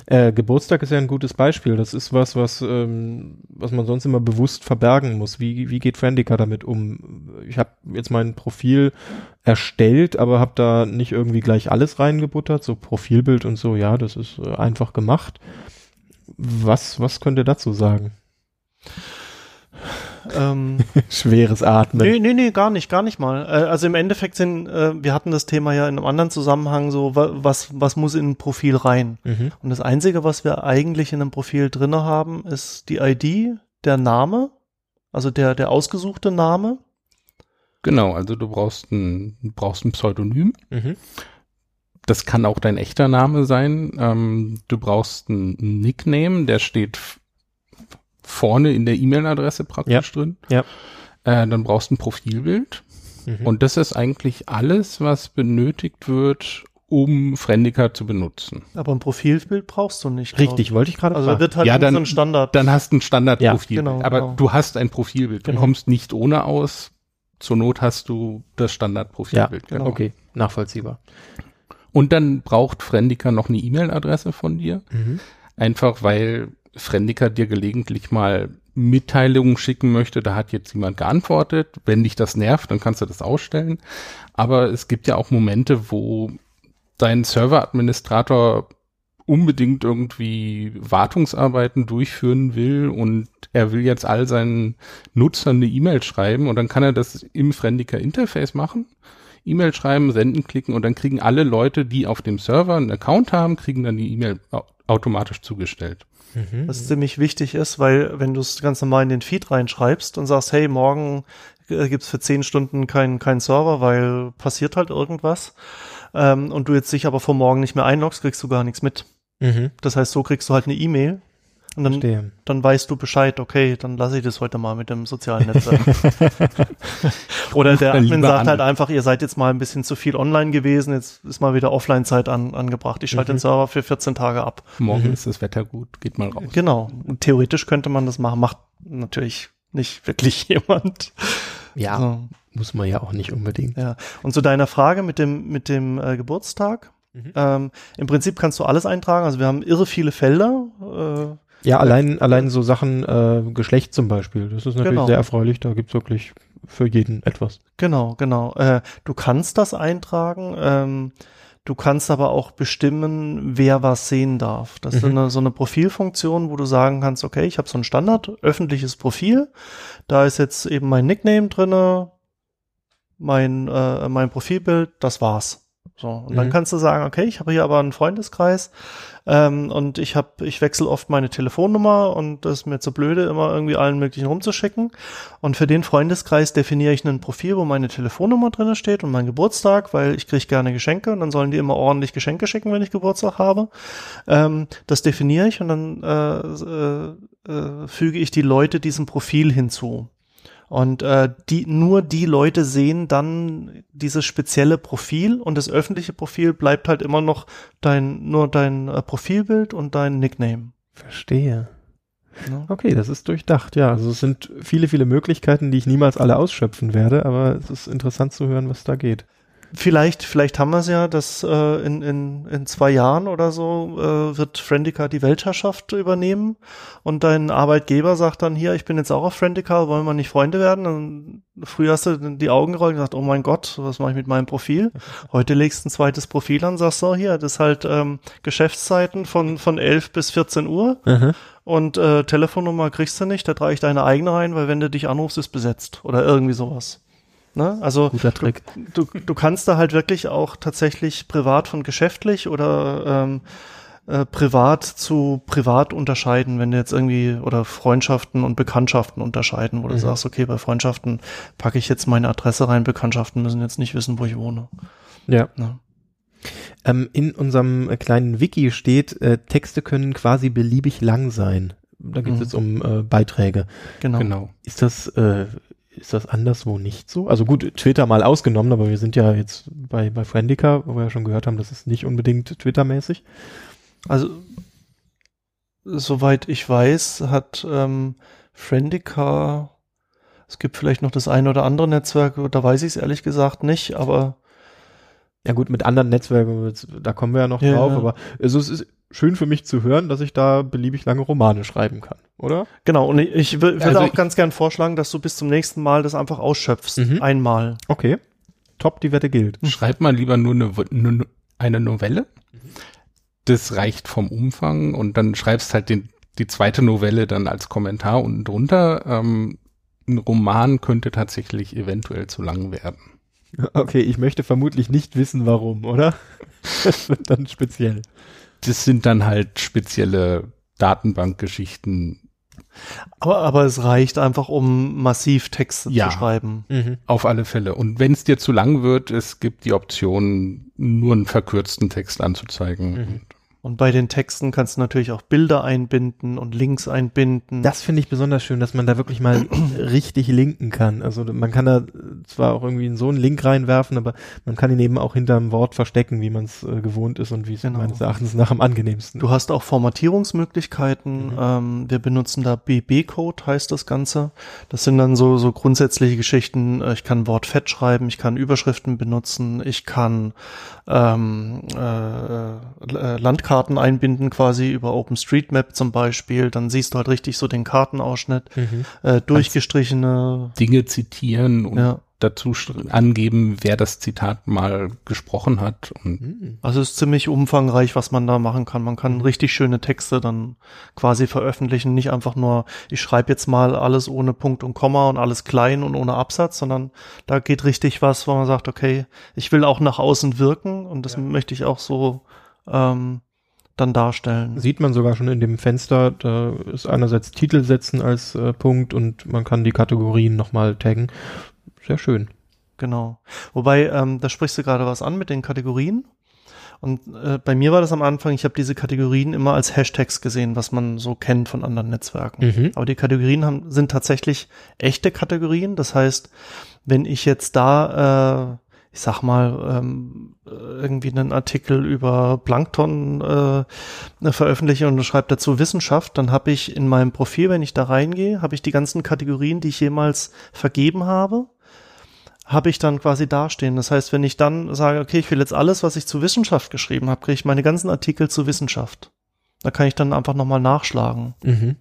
Äh, Geburtstag ist ja ein gutes Beispiel. Das ist was, was, ähm, was man sonst immer bewusst verbergen muss. Wie, wie geht Friendica damit um? Ich habe jetzt mein Profil erstellt, aber habe da nicht irgendwie gleich alles reingebuttert, so Profilbild und so. Ja, das ist äh, einfach gemacht. Was, was könnt ihr dazu sagen? Ähm, *laughs* Schweres Atmen. Nee, nee, nee, gar nicht, gar nicht mal. Äh, Also im Endeffekt sind, äh, wir hatten das Thema ja in einem anderen Zusammenhang so, wa- was, was muss in ein Profil rein? Mhm. Und das Einzige, was wir eigentlich in einem Profil drinne haben, ist die ID, der Name, also der, der ausgesuchte Name. genau, also du brauchst ein, du brauchst ein Pseudonym. Mhm. Das kann auch dein echter Name sein. Ähm, du brauchst einen Nickname, der steht vorne in der E-Mail-Adresse praktisch drin. Ja. Äh, dann brauchst du ein Profilbild. Mhm. Und das ist eigentlich alles, was benötigt wird, um Friendica zu benutzen. Aber ein Profilbild brauchst du nicht. Richtig, wollte ich gerade. Also fragen. wird halt Ja, ja, dann- so ein Standard. Dann hast du ein Standardprofilbild. Ja, genau, aber genau. du hast ein Profilbild. Du Genau. kommst nicht ohne aus. Zur Not hast du das ja, Standardprofilbild. genau. okay, nachvollziehbar. Und dann braucht Friendica noch eine E-Mail-Adresse von dir. Mhm. Einfach weil Friendica dir gelegentlich mal Mitteilungen schicken möchte, da hat jetzt jemand geantwortet. Wenn dich das nervt, dann kannst du das ausstellen. Aber es gibt ja auch Momente, wo dein Serveradministrator unbedingt irgendwie Wartungsarbeiten durchführen will und er will jetzt all seinen Nutzern eine E-Mail schreiben und dann kann er das im Friendica Interface machen. E-Mail schreiben, senden klicken und dann kriegen alle Leute, die auf dem Server einen Account haben, kriegen dann die E-Mail au- automatisch zugestellt. Mhm. Was ziemlich wichtig ist, weil wenn du es ganz normal in den Feed reinschreibst und sagst, hey, morgen äh, gibt's für zehn Stunden keinen keinen Server, weil passiert halt irgendwas, ähm, und du jetzt dich aber vor morgen nicht mehr einloggst, kriegst du gar nichts mit. Mhm. Das heißt, so kriegst du halt eine E-Mail und dann, Verstehe. dann weißt du Bescheid, okay, dann lasse ich das heute mal mit dem sozialen Netzwerk. *laughs* Oder der Admin sagt an. halt einfach, ihr seid jetzt mal ein bisschen zu viel online gewesen, jetzt ist mal wieder Offline-Zeit an, angebracht. Ich schalte Mhm. den Server für 14 Tage ab. Morgen Mhm. ist das Wetter gut, geht mal raus. Genau. Und theoretisch könnte man das machen, macht natürlich nicht wirklich *laughs* jemand. Ja, So, muss man ja auch nicht unbedingt. ja. Und zu deiner Frage mit dem, mit dem äh, Geburtstag. Mhm. Ähm, Im Prinzip kannst du alles eintragen. Also wir haben irre viele Felder. Äh, Ja, allein, allein so Sachen, äh, Geschlecht zum Beispiel. Das ist natürlich Genau. sehr erfreulich. Da gibt's wirklich für jeden etwas. Genau, genau. Äh, du kannst das eintragen. Ähm, du kannst aber auch bestimmen, wer was sehen darf. Das ist Mhm. eine, so eine Profilfunktion, wo du sagen kannst, okay, ich habe so ein Standard öffentliches Profil. Da ist jetzt eben mein Nickname drinne, mein äh, mein Profilbild. Das war's. So und dann Mhm. kannst du sagen, okay, ich habe hier aber einen Freundeskreis ähm, und ich habe ich wechsle oft meine Telefonnummer und das ist mir zu blöde, immer irgendwie allen möglichen rumzuschicken. Und für den Freundeskreis definiere ich ein Profil, wo meine Telefonnummer drin steht und mein Geburtstag, weil ich kriege gerne Geschenke und dann sollen die immer ordentlich Geschenke schicken, wenn ich Geburtstag habe. Ähm, das definiere ich und dann äh, äh, äh, füge ich die Leute diesem Profil hinzu. Und äh, die, nur die Leute sehen dann dieses spezielle Profil und das öffentliche Profil bleibt halt immer noch dein, nur dein äh, Profilbild und dein Nickname. Verstehe. Ne? Okay, das ist durchdacht, ja. Also es sind viele, viele Möglichkeiten, die ich niemals alle ausschöpfen werde, aber es ist interessant zu hören, was da geht. Vielleicht, vielleicht haben wir es ja, dass äh, in, in, in zwei Jahren oder so äh, wird Friendica die Weltherrschaft übernehmen und dein Arbeitgeber sagt dann hier, ich bin jetzt auch auf Friendica, wollen wir nicht Freunde werden? Und früher hast du die Augen gerollt und gesagt, oh mein Gott, was mache ich mit meinem Profil? *laughs* Heute legst du ein zweites Profil an, sagst so, hier, das ist halt ähm, Geschäftszeiten von, von 11 bis 14 Uhr und äh, Telefonnummer kriegst du nicht, da trage ich deine eigene rein, weil wenn du dich anrufst, ist besetzt oder irgendwie sowas. Ne? Also Guter Trick. du, du kannst da halt wirklich auch tatsächlich privat von geschäftlich oder ähm, äh, privat zu privat unterscheiden, wenn du jetzt irgendwie oder Freundschaften und Bekanntschaften unterscheiden, wo du Mhm. sagst, okay, bei Freundschaften packe ich jetzt meine Adresse rein, Bekanntschaften müssen jetzt nicht wissen, wo ich wohne. Ja. Ne? Ähm, in unserem kleinen Wiki steht, äh, Texte können quasi beliebig lang sein. Da geht es Mhm. jetzt um äh, Beiträge. Genau. Genau. Ist das, äh, ist das anderswo nicht so? Also gut, Twitter mal ausgenommen, aber wir sind ja jetzt bei, bei Friendica, wo wir ja schon gehört haben, das ist nicht unbedingt Twitter-mäßig. Also soweit ich weiß, hat ähm, Friendica es gibt vielleicht noch das eine oder andere Netzwerk, da weiß ich es ehrlich gesagt nicht, aber Ja gut, mit anderen Netzwerken, da kommen wir ja noch Ja. drauf, aber also es ist schön für mich zu hören, dass ich da beliebig lange Romane schreiben kann, oder? Genau, und ich, ich wür- würde Also auch ich- ganz gern vorschlagen, dass du bis zum nächsten Mal das einfach ausschöpfst. Mhm. Einmal. Okay. Top, die Wette gilt. Schreibt mal lieber nur eine, nur eine Novelle. Das reicht vom Umfang und dann schreibst halt den, die zweite Novelle dann als Kommentar unten drunter. Ähm, ein Roman könnte tatsächlich eventuell zu lang werden. *laughs* Okay, ich möchte vermutlich nicht wissen, warum, oder? *laughs* Das wird dann speziell. Das sind dann halt spezielle Datenbankgeschichten. Aber, aber es reicht einfach, um massiv Texte Ja. zu schreiben. Mhm. Auf alle Fälle. Und wenn es dir zu lang wird, es gibt die Option, nur einen verkürzten Text anzuzeigen. Mhm. Und bei den Texten kannst du natürlich auch Bilder einbinden und Links einbinden. Das finde ich besonders schön, dass man da wirklich mal *clears throat* richtig linken kann. Also man kann da zwar auch irgendwie in so einen Link reinwerfen, aber man kann ihn eben auch hinterm Wort verstecken, wie man es äh, gewohnt ist und wie es Genau. meines Erachtens nach am angenehmsten Du hast auch Formatierungsmöglichkeiten. Mhm. Ähm, wir benutzen da BB-Code, heißt das Ganze. Das sind dann so, so grundsätzliche Geschichten. Äh, Ich kann Wort fett schreiben, ich kann Überschriften benutzen, ich kann ähm, äh, äh, Landkarten einbinden, quasi über OpenStreetMap zum Beispiel. Dann siehst du halt richtig so den Kartenausschnitt, Mhm. äh, durchgestrichene. Dinge zitieren und Ja. dazu angeben, wer das Zitat mal gesprochen hat. Und Hm. Also es ist ziemlich umfangreich, was man da machen kann. Man kann richtig schöne Texte dann quasi veröffentlichen. Nicht einfach nur, ich schreibe jetzt mal alles ohne Punkt und Komma und alles klein und ohne Absatz, sondern da geht richtig was, wo man sagt, okay, ich will auch nach außen wirken und das möchte ich auch so ähm, dann darstellen. Sieht man sogar schon in dem Fenster, da ist einerseits Titel setzen als äh, Punkt und man kann die Kategorien nochmal taggen. Sehr schön. Genau. Wobei, ähm, da sprichst du gerade was an mit den Kategorien. Und äh, bei mir war das am Anfang, ich habe diese Kategorien immer als Hashtags gesehen, was man so kennt von anderen Netzwerken. Mhm. Aber die Kategorien haben, sind tatsächlich echte Kategorien. Das heißt, wenn ich jetzt da, äh, ich sag mal, ähm, äh, irgendwie einen Artikel über Plankton äh, veröffentliche und schreibe dazu Wissenschaft, dann habe ich in meinem Profil, wenn ich da reingehe, habe ich die ganzen Kategorien, die ich jemals vergeben habe habe ich dann quasi dastehen. Das heißt, wenn ich dann sage, okay, ich will jetzt alles, was ich zu Wissenschaft geschrieben habe, kriege ich meine ganzen Artikel zu Wissenschaft. Da kann ich dann einfach nochmal nachschlagen. Mhm.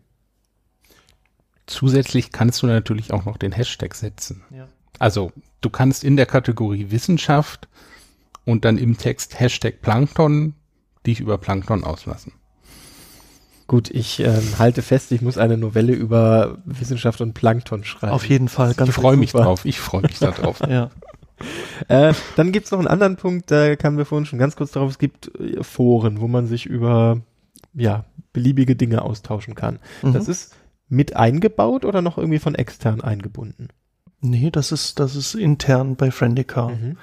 zusätzlich kannst du natürlich auch noch den Hashtag setzen. Ja. Also du kannst in der Kategorie Wissenschaft und dann im Text Hashtag Plankton dich über Plankton auslassen. Gut, ich ähm, halte fest, ich muss eine Novelle über Wissenschaft und Plankton schreiben. Auf jeden Fall, ganz ich freue mich super. drauf, ich freue mich da drauf. *laughs* Ja. Äh, dann gibt's noch einen anderen Punkt, da kamen wir vorhin schon ganz kurz drauf, es gibt äh, Foren, wo man sich über ja, beliebige Dinge austauschen kann. Mhm. Das ist mit eingebaut oder noch irgendwie von extern eingebunden? Nee, das ist, das ist intern bei Friendica. Mhm.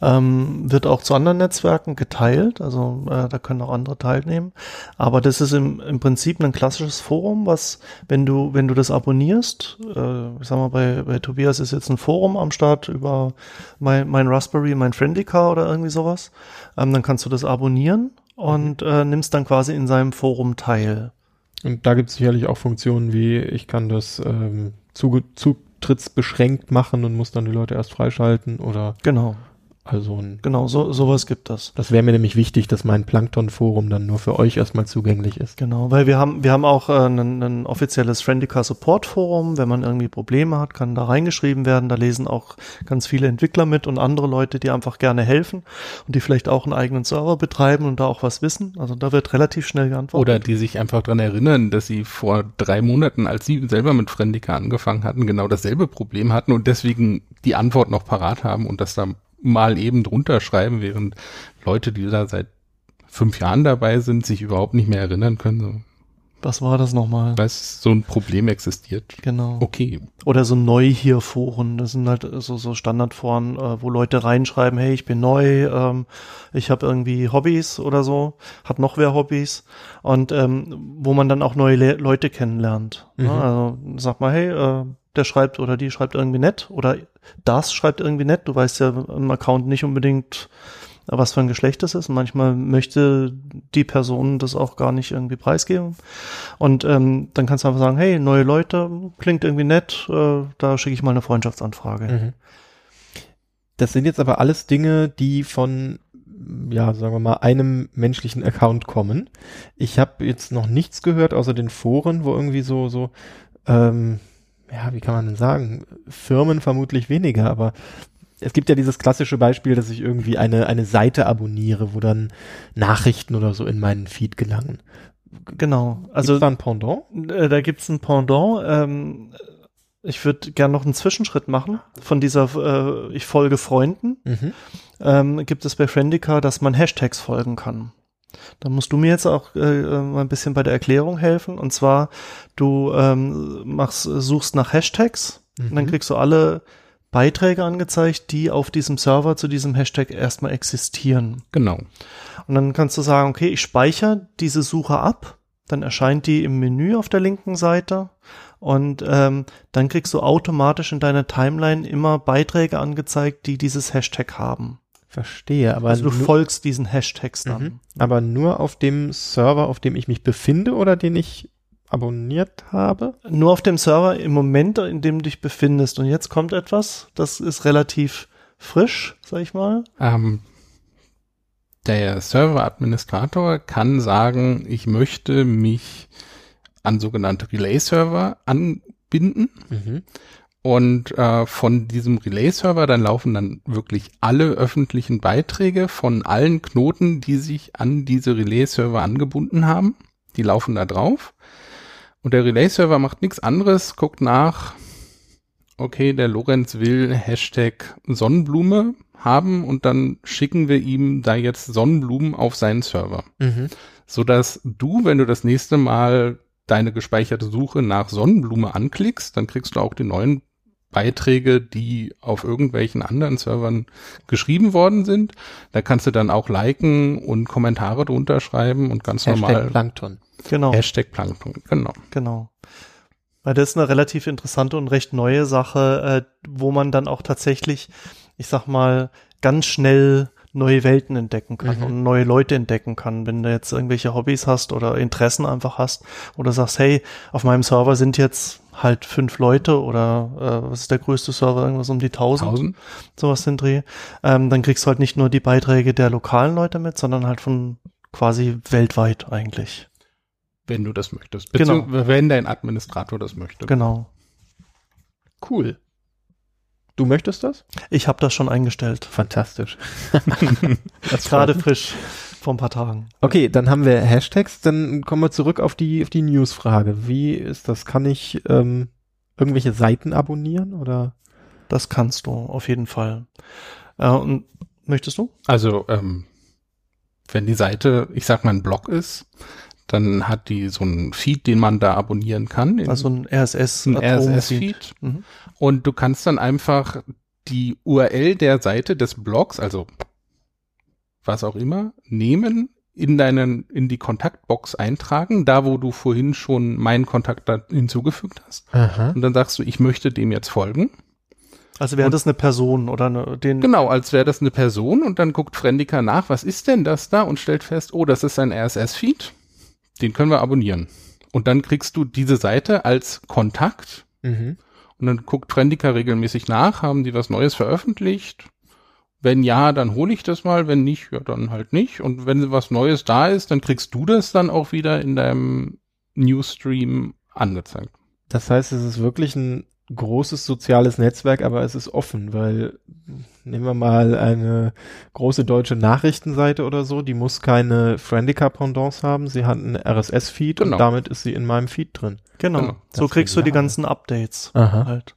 Ähm, wird auch zu anderen Netzwerken geteilt, also äh, da können auch andere teilnehmen. Aber das ist im, im Prinzip ein klassisches Forum, was, wenn du, wenn du das abonnierst, äh, ich sag mal, bei, bei Tobias ist jetzt ein Forum am Start über mein, mein Raspberry, mein Friendica oder irgendwie sowas, ähm, dann kannst du das abonnieren und äh, nimmst dann quasi in seinem Forum teil. Und da gibt's sicherlich auch Funktionen wie, ich kann das ähm, Zuge zutrittsbeschränkt machen und muss dann die Leute erst freischalten oder Genau, also ein genau, so, sowas gibt das. Das wäre mir nämlich wichtig, dass mein Plankton-Forum dann nur für euch erstmal zugänglich ist. Genau, weil wir haben, wir haben auch äh, ein, ein offizielles Friendica Support Forum. Wenn man irgendwie Probleme hat, kann da reingeschrieben werden. Da lesen auch ganz viele Entwickler mit und andere Leute, die einfach gerne helfen und die vielleicht auch einen eigenen Server betreiben und da auch was wissen. Also da wird relativ schnell geantwortet. Oder die sich einfach dran erinnern, dass sie vor drei Monaten, als sie selber mit Friendica angefangen hatten, genau dasselbe Problem hatten und deswegen die Antwort noch parat haben und das da mal eben drunter schreiben, während Leute, die da seit fünf Jahren dabei sind, sich überhaupt nicht mehr erinnern können, so, Was war das nochmal? dass so ein Problem existiert. Genau. Okay, Oder so neu hier Foren. Das sind halt so, so Standardforen, äh, wo Leute reinschreiben, hey, ich bin neu, ähm, ich habe irgendwie Hobbys oder so, hat noch wer Hobbys und ähm, wo man dann auch neue Le Leute kennenlernt. Ne? Mhm. Also sag mal, hey, äh, der schreibt oder die schreibt irgendwie nett oder das schreibt irgendwie nett. Du weißt ja im Account nicht unbedingt, was für ein Geschlecht das ist. Und manchmal möchte die Person das auch gar nicht irgendwie preisgeben. Und ähm, dann kannst du einfach sagen, hey, neue Leute, klingt irgendwie nett, äh, da schicke ich mal eine Freundschaftsanfrage. Mhm. Das sind jetzt aber alles Dinge, die von, ja, sagen wir mal, einem menschlichen Account kommen. Ich habe jetzt noch nichts gehört, außer den Foren, wo irgendwie so, so, ähm, ja, wie kann man denn sagen? Firmen vermutlich weniger, aber es gibt ja dieses klassische Beispiel, dass ich irgendwie eine, eine Seite abonniere, wo dann Nachrichten oder so in meinen Feed gelangen. Genau. Also Also da ein Pendant? äh, da gibt's ein Pendant. Ähm, ich würde gern noch einen Zwischenschritt machen von dieser äh, Ich folge Freunden. Mhm. ähm, gibt es bei Friendica, dass man Hashtags folgen kann. Da musst du mir jetzt auch äh, äh, mal ein bisschen bei der Erklärung helfen. Und zwar, du ähm, machst, suchst nach Hashtags und dann Mhm. kriegst du alle Beiträge angezeigt, die auf diesem Server zu diesem Hashtag erstmal existieren. genau. Und dann kannst du sagen, okay, ich speichere diese Suche ab, dann erscheint die im Menü auf der linken Seite und ähm, dann kriegst du automatisch in deiner Timeline immer Beiträge angezeigt, die dieses Hashtag haben. Verstehe, aber Also du nur- folgst diesen Hashtags dann. Mhm. Aber nur auf dem Server, auf dem ich mich befinde oder den ich abonniert habe? Nur auf dem Server im Moment, in dem du dich befindest. Und jetzt kommt etwas, das ist relativ frisch, sag ich mal. Ähm, der Server-Administrator kann sagen, ich möchte mich an sogenannte Relay-Server anbinden Mhm. Und äh, von diesem Relay-Server, dann laufen dann wirklich alle öffentlichen Beiträge von allen Knoten, die sich an diese Relay-Server angebunden haben. Die laufen da drauf. Und der Relay-Server macht nichts anderes, guckt nach, okay, der Lorenz will Hashtag Sonnenblume haben und dann schicken wir ihm da jetzt Sonnenblumen auf seinen Server. Mhm. Sodass du, wenn du das nächste Mal deine gespeicherte Suche nach Sonnenblume anklickst, dann kriegst du auch die neuen Beiträge, die auf irgendwelchen anderen Servern geschrieben worden sind. Da kannst du dann auch liken und Kommentare drunter schreiben und ganz Hashtag normal Plankton. Genau. Hashtag Plankton, genau. Genau. Weil das ist eine relativ interessante und recht neue Sache, äh, wo man dann auch tatsächlich, ich sag mal, ganz schnell neue Welten entdecken kann Mhm. und neue Leute entdecken kann. Wenn du jetzt irgendwelche Hobbys hast oder Interessen einfach hast oder sagst, hey, auf meinem Server sind jetzt halt fünf Leute oder äh, was ist der größte Server, irgendwas um die tausend, 1000? sowas den Dreh, ähm, dann kriegst du halt nicht nur die Beiträge der lokalen Leute mit, sondern halt von quasi weltweit eigentlich. Wenn du das möchtest. Genau. Beziehungsweise wenn dein Administrator das möchte. Genau. Cool. Du möchtest das? Ich habe das schon eingestellt. Fantastisch. *laughs* Das Gerade frisch vor ein paar Tagen. Okay, dann haben wir Hashtags, dann kommen wir zurück auf die, auf die News-Frage. Wie ist das? Kann ich ähm, irgendwelche Seiten abonnieren oder? Das kannst du auf jeden Fall. Äh, und möchtest du? Also, ähm, wenn die Seite, ich sag mal, ein Blog ist, dann hat die so einen Feed, den man da abonnieren kann. Also ein RSS, ein. RSS-Feed. Mhm. Und du kannst dann einfach die URL der Seite des Blogs, also was auch immer, nehmen, in deinen, in die Kontaktbox eintragen, da wo du vorhin schon meinen Kontakt da hinzugefügt hast. Aha. Und dann sagst du, ich möchte dem jetzt folgen. Also wäre Und- das eine Person oder eine, den. Genau, als wäre das eine Person und dann guckt Friendica nach, was ist denn das da und stellt fest, oh, das ist ein RSS-Feed, den können wir abonnieren. Und dann kriegst du diese Seite als Kontakt Mhm. und dann guckt Friendica regelmäßig nach, haben die was Neues veröffentlicht? Wenn ja, dann hole ich das mal, wenn nicht, ja, dann halt nicht. Und wenn was Neues da ist, dann kriegst du das dann auch wieder in deinem Newsstream angezeigt. Das heißt, es ist wirklich ein großes soziales Netzwerk, aber es ist offen, weil nehmen wir mal eine große deutsche Nachrichtenseite oder so, die muss keine Friendica-Pendants haben, sie hat einen RSS-Feed Genau. und damit ist sie in meinem Feed drin. Genau. Genau. So Das kriegst du die ganzen Updates Aha. halt.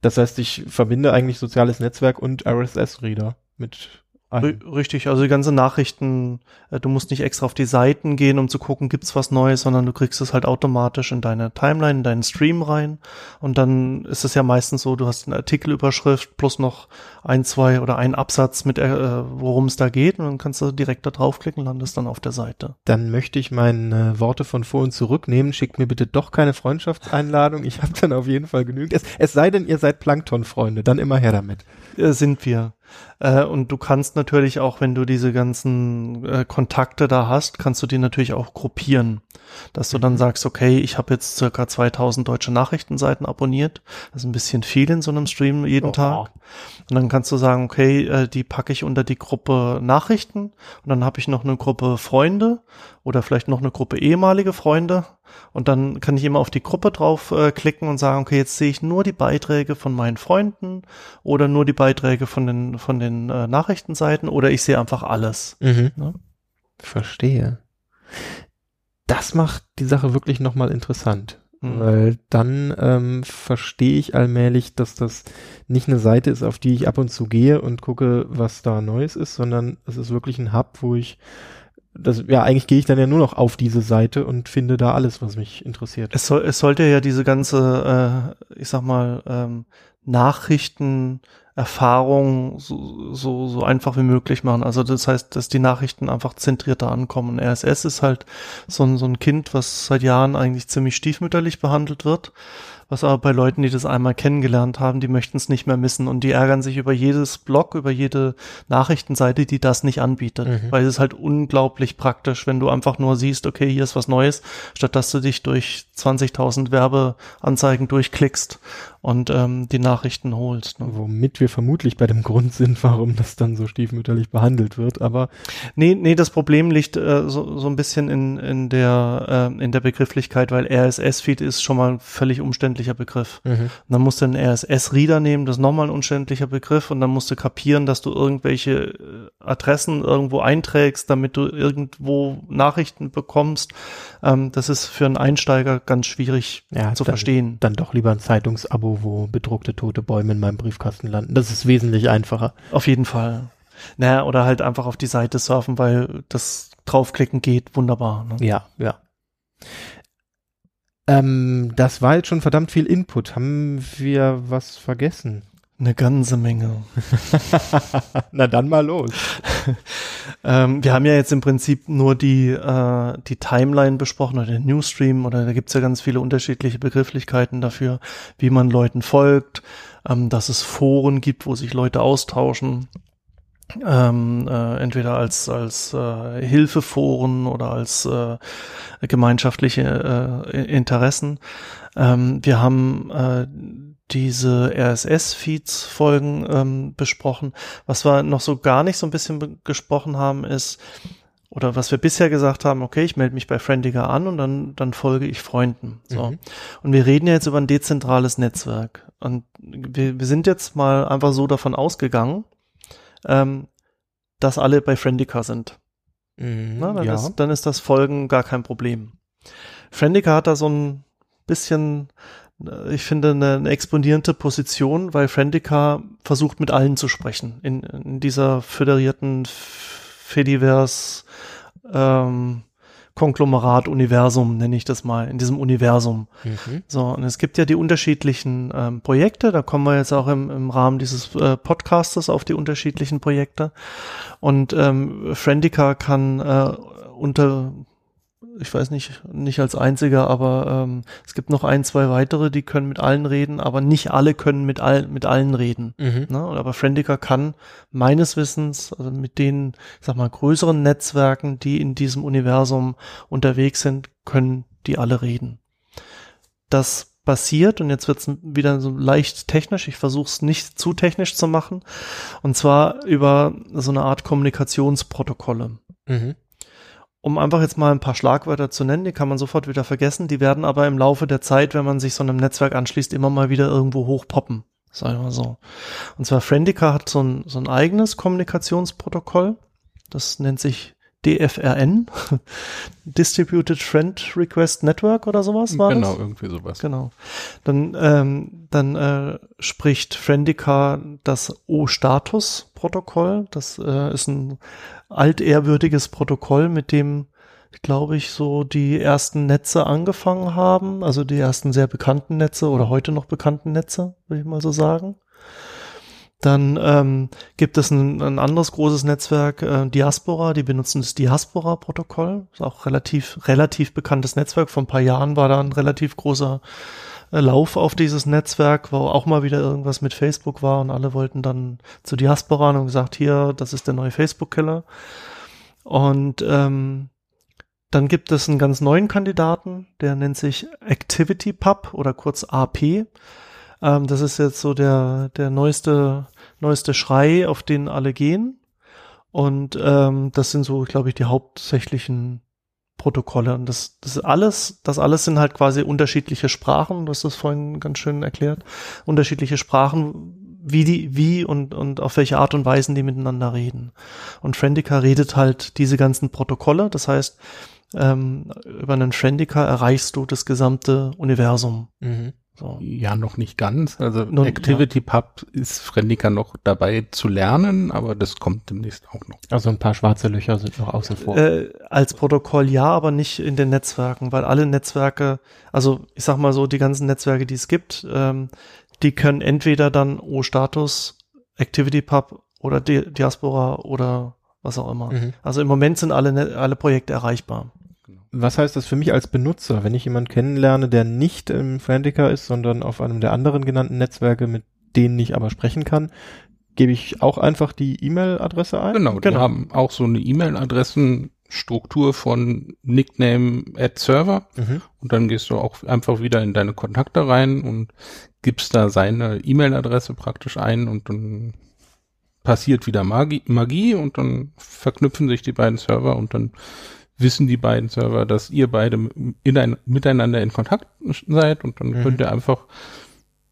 Das heißt, ich verbinde eigentlich soziales Netzwerk und RSS-Reader mit Ri- Richtig, also die ganzen Nachrichten, äh, du musst nicht extra auf die Seiten gehen, um zu gucken, gibt's was Neues, sondern du kriegst es halt automatisch in deine Timeline, in deinen Stream rein. Und dann ist es ja meistens so, du hast eine Artikelüberschrift plus noch ein, zwei oder ein Absatz mit, äh, worum es da geht. Und dann kannst du direkt da draufklicken, landest dann auf der Seite. Dann möchte ich meine Worte von vorhin zurücknehmen. Schickt mir bitte doch keine Freundschaftseinladung. Ich habe dann auf jeden Fall genügend. Es, es sei denn, ihr seid Plankton-Freunde, dann immer her damit. Äh, sind wir. Äh, und du kannst natürlich auch, wenn du diese ganzen äh, Kontakte da hast, kannst du die natürlich auch gruppieren. Dass du dann sagst, okay, ich habe jetzt circa 2000 deutsche Nachrichtenseiten abonniert. Das ist ein bisschen viel in so einem Stream jeden Oh. Tag. Und dann kannst du sagen, okay, äh, die packe ich unter die Gruppe Nachrichten. Und dann habe ich noch eine Gruppe Freunde oder vielleicht noch eine Gruppe ehemalige Freunde. Und dann kann ich immer auf die Gruppe drauf äh, klicken und sagen, okay, jetzt sehe ich nur die Beiträge von meinen Freunden oder nur die Beiträge von den, von den äh, Nachrichtenseiten oder ich sehe einfach alles. Mhm. Ne? Verstehe. Das macht die Sache wirklich nochmal interessant. Mhm. Weil dann ähm, verstehe ich allmählich, dass das nicht eine Seite ist, auf die ich ab und zu gehe und gucke, was da Neues ist, sondern es ist wirklich ein Hub, wo ich das, ja, eigentlich gehe ich dann ja nur noch auf diese Seite und finde da alles, was mich interessiert. Es, soll, es sollte ja diese ganze, äh, ich sag mal, ähm, Nachrichtenerfahrung so, so, so einfach wie möglich machen. Also das heißt, dass die Nachrichten einfach zentrierter ankommen. RSS ist halt so ein, so ein Kind, was seit Jahren eigentlich ziemlich stiefmütterlich behandelt wird. Was aber bei Leuten, die das einmal kennengelernt haben, die möchten es nicht mehr missen und die ärgern sich über jedes Blog, über jede Nachrichtenseite, die das nicht anbietet. Mhm. Weil es ist halt unglaublich praktisch, wenn du einfach nur siehst, okay, hier ist was Neues, statt dass du dich durch 20.000 Werbeanzeigen durchklickst und ähm, die Nachrichten holst. Ne? Womit wir vermutlich bei dem Grund sind, warum das dann so stiefmütterlich behandelt wird, aber Nee, nee, das Problem liegt äh, so, so ein bisschen in, in, der, äh, in der Begrifflichkeit, weil RSS-Feed ist schon mal völlig umständlicher Begriff. mhm. Und dann musst du einen RSS-Reader nehmen, das ist nochmal ein umständlicher Begriff und dann musst du kapieren, dass du irgendwelche äh, Adressen irgendwo einträgst, damit du irgendwo Nachrichten bekommst. Ähm, das ist für einen Einsteiger ganz schwierig ja, zu dann, verstehen. Dann doch lieber ein Zeitungsabo, wo bedruckte tote Bäume in meinem Briefkasten landen. Das ist wesentlich einfacher. Auf jeden Fall. Naja, oder halt einfach auf die Seite surfen, weil das draufklicken geht wunderbar. Ne? Ja, ja. Ähm, das war jetzt schon verdammt viel Input. Haben wir was vergessen? Eine ganze Menge. *laughs* Na dann mal los. *laughs* Ähm, wir haben ja jetzt im Prinzip nur die, äh, die Timeline besprochen oder den Newsstream oder da gibt's ja ganz viele unterschiedliche Begrifflichkeiten dafür, wie man Leuten folgt, ähm, dass es Foren gibt, wo sich Leute austauschen. Ähm, äh, entweder als als äh, Hilfeforen oder als äh, gemeinschaftliche äh, Interessen. Ähm, wir haben äh, diese RSS-Feeds-Folgen ähm, besprochen. Was wir noch so gar nicht so ein bisschen gesprochen haben, ist, oder was wir bisher gesagt haben, okay, ich melde mich bei Friendiger an und dann, dann folge ich Freunden. So. Mhm. Und wir reden ja jetzt über ein dezentrales Netzwerk. Und wir, wir sind jetzt mal einfach so davon ausgegangen, ähm, dass alle bei Friendica sind. Mhm, Na, dann, ja. ist, dann ist das Folgen gar kein Problem. Friendica hat da so ein bisschen, äh, ich finde, eine, eine exponierende Position, weil Friendica versucht mit allen zu sprechen. In, in dieser föderierten Fediverse ähm, Konglomerat Universum, nenne ich das mal, in diesem Universum. Mhm. So, und es gibt ja die unterschiedlichen ähm, Projekte, da kommen wir jetzt auch im, im Rahmen dieses äh, Podcastes auf die unterschiedlichen Projekte. Und ähm, Friendica kann äh, unter, ich weiß nicht, nicht als einziger, aber ähm, es gibt noch ein, zwei weitere, die können mit allen reden, aber nicht alle können mit, all, mit allen reden. Mhm. Ne? Aber Friendica kann meines Wissens, also mit den, ich sag mal, größeren Netzwerken, die in diesem Universum unterwegs sind, können die alle reden. Das passiert, und jetzt wird es wieder so leicht technisch, ich versuche es nicht zu technisch zu machen, und zwar über so eine Art Kommunikationsprotokolle. Mhm. Um einfach jetzt mal ein paar Schlagwörter zu nennen, die kann man sofort wieder vergessen, die werden aber im Laufe der Zeit, wenn man sich so einem Netzwerk anschließt, immer mal wieder irgendwo hochpoppen. Sagen wir so. Und zwar Friendica hat so ein, so ein eigenes Kommunikationsprotokoll. Das nennt sich DFRN. *laughs* Distributed Friend Request Network oder sowas war genau, das? irgendwie sowas. Genau. Dann, ähm, dann äh, spricht Friendica das O-Status-Protokoll. Das äh, ist ein altehrwürdiges Protokoll, mit dem, glaube ich, so die ersten Netze angefangen haben. Also die ersten sehr bekannten Netze oder heute noch bekannten Netze, würde ich mal so sagen. Dann ähm, gibt es ein, ein anderes großes Netzwerk, äh, Diaspora, die benutzen das Diaspora-Protokoll. Ist auch relativ, relativ bekanntes Netzwerk. Vor ein paar Jahren war da ein relativ großer äh, Lauf auf dieses Netzwerk, wo auch mal wieder irgendwas mit Facebook war und alle wollten dann zu Diaspora und gesagt, hier, das ist der neue Facebook-Killer. Und ähm, dann gibt es einen ganz neuen Kandidaten, der nennt sich ActivityPub oder kurz AP. Ähm, das ist jetzt so der, der neueste, neueste Schrei, auf den alle gehen. Und ähm, das sind so, glaube ich, die hauptsächlichen Protokolle. Und das, das alles, das alles sind halt quasi unterschiedliche Sprachen. Du hast das vorhin ganz schön erklärt. Unterschiedliche Sprachen, wie die, wie und, und auf welche Art und Weisen die miteinander reden. Und Friendica redet halt diese ganzen Protokolle. Das heißt, ähm, über einen Friendica erreichst du das gesamte Universum. Mhm. So. Ja, noch nicht ganz. Also Nun, ActivityPub ist Friendica noch dabei zu lernen, aber das kommt demnächst auch noch. Also ein paar schwarze Löcher sind noch außen vor. Äh, als Protokoll ja, aber nicht in den Netzwerken, weil alle Netzwerke, also ich sag mal so, die ganzen Netzwerke, die es gibt, ähm, die können entweder dann O-Status, ActivityPub oder Di Diaspora oder was auch immer. Mhm. Also im Moment sind alle, Ne- alle Projekte erreichbar. Was heißt das für mich als Benutzer, wenn ich jemanden kennenlerne, der nicht im Friendica ist, sondern auf einem der anderen genannten Netzwerke, mit denen ich aber sprechen kann, gebe ich auch einfach die E-Mail-Adresse ein? Genau, die Genau. haben auch so eine E-Mail-Adressenstruktur von Nickname at Server Mhm. und dann gehst du auch einfach wieder in deine Kontakte rein und gibst da seine E-Mail-Adresse praktisch ein und dann passiert wieder Magie, Magie und dann verknüpfen sich die beiden Server und dann wissen die beiden Server, dass ihr beide in ein, miteinander in Kontakt seid und dann mhm. könnt ihr einfach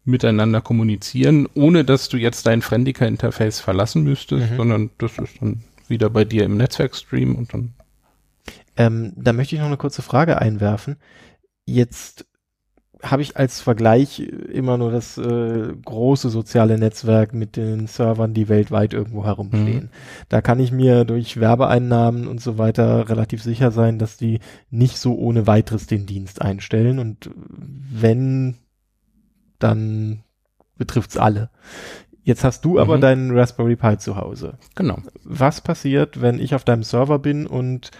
miteinander kommunizieren, ohne dass du jetzt dein Friendica-Interface verlassen müsstest, mhm. sondern das ist dann wieder bei dir im Netzwerkstream und dann. Ähm, da möchte ich noch eine kurze Frage einwerfen. Jetzt habe ich als Vergleich immer nur das äh, große soziale Netzwerk mit den Servern, die weltweit irgendwo herumstehen. Mhm. Da kann ich mir durch Werbeeinnahmen und so weiter relativ sicher sein, dass die nicht so ohne weiteres den Dienst einstellen. Und wenn, dann betrifft's alle. Jetzt hast du aber mhm. deinen Raspberry Pi zu Hause. Genau. Was passiert, wenn ich auf deinem Server bin und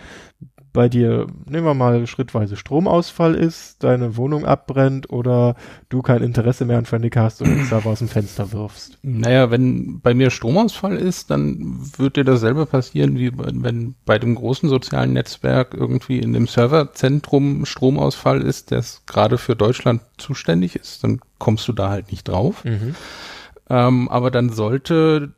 bei dir, nehmen wir mal schrittweise Stromausfall ist, deine Wohnung abbrennt oder du kein Interesse mehr an Friendica hast und den Server aus dem Fenster wirfst. Naja, wenn bei mir Stromausfall ist, dann wird dir dasselbe passieren, wie wenn bei dem großen sozialen Netzwerk irgendwie in dem Serverzentrum Stromausfall ist, das gerade für Deutschland zuständig ist, dann kommst du da halt nicht drauf. Mhm. Ähm, aber dann sollte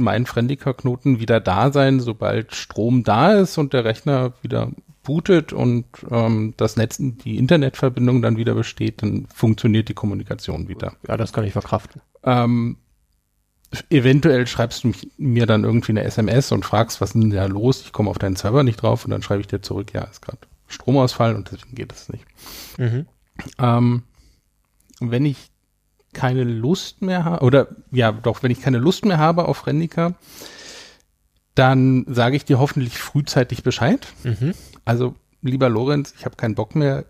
mein Friendica-Knoten wieder da sein, sobald Strom da ist und der Rechner wieder bootet und ähm, das Netz, die Internetverbindung dann wieder besteht, dann funktioniert die Kommunikation wieder. Ja, das kann ich verkraften. Ähm, eventuell schreibst du mir dann irgendwie eine SMS und fragst, was ist denn da los? Ich komme auf deinen Server nicht drauf und dann schreibe ich dir zurück, ja, ist gerade Stromausfall und deswegen geht es nicht. Mhm. Ähm, wenn ich keine Lust mehr habe, oder ja, doch, wenn ich keine Lust mehr habe auf Rendica, dann sage ich dir hoffentlich frühzeitig Bescheid. Mhm. Also, lieber Lorenz, ich habe keinen Bock mehr.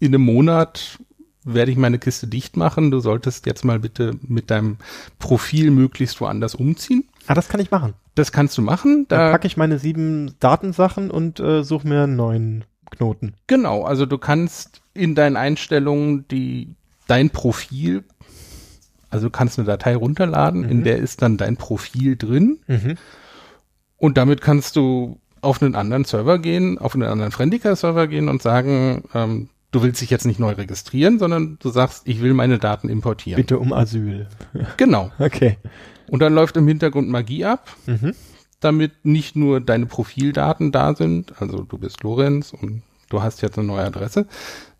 In einem Monat werde ich meine Kiste dicht machen. Du solltest jetzt mal bitte mit deinem Profil möglichst woanders umziehen. Ah, das kann ich machen. Das kannst du machen. Da Dann packe ich meine sieben Datensachen und äh, suche mir einen neuen Knoten. Genau, also du kannst in deinen Einstellungen die dein Profil also du kannst eine Datei runterladen, mhm. in der ist dann dein Profil drin. Mhm. Und damit kannst du auf einen anderen Server gehen, auf einen anderen Friendica-Server gehen und sagen, ähm, du willst dich jetzt nicht neu registrieren, sondern du sagst, ich will meine Daten importieren. Bitte um Asyl. *laughs* Genau. Okay. Und dann läuft im Hintergrund Magie ab, mhm. damit nicht nur deine Profildaten da sind, also du bist Lorenz und du hast jetzt eine neue Adresse,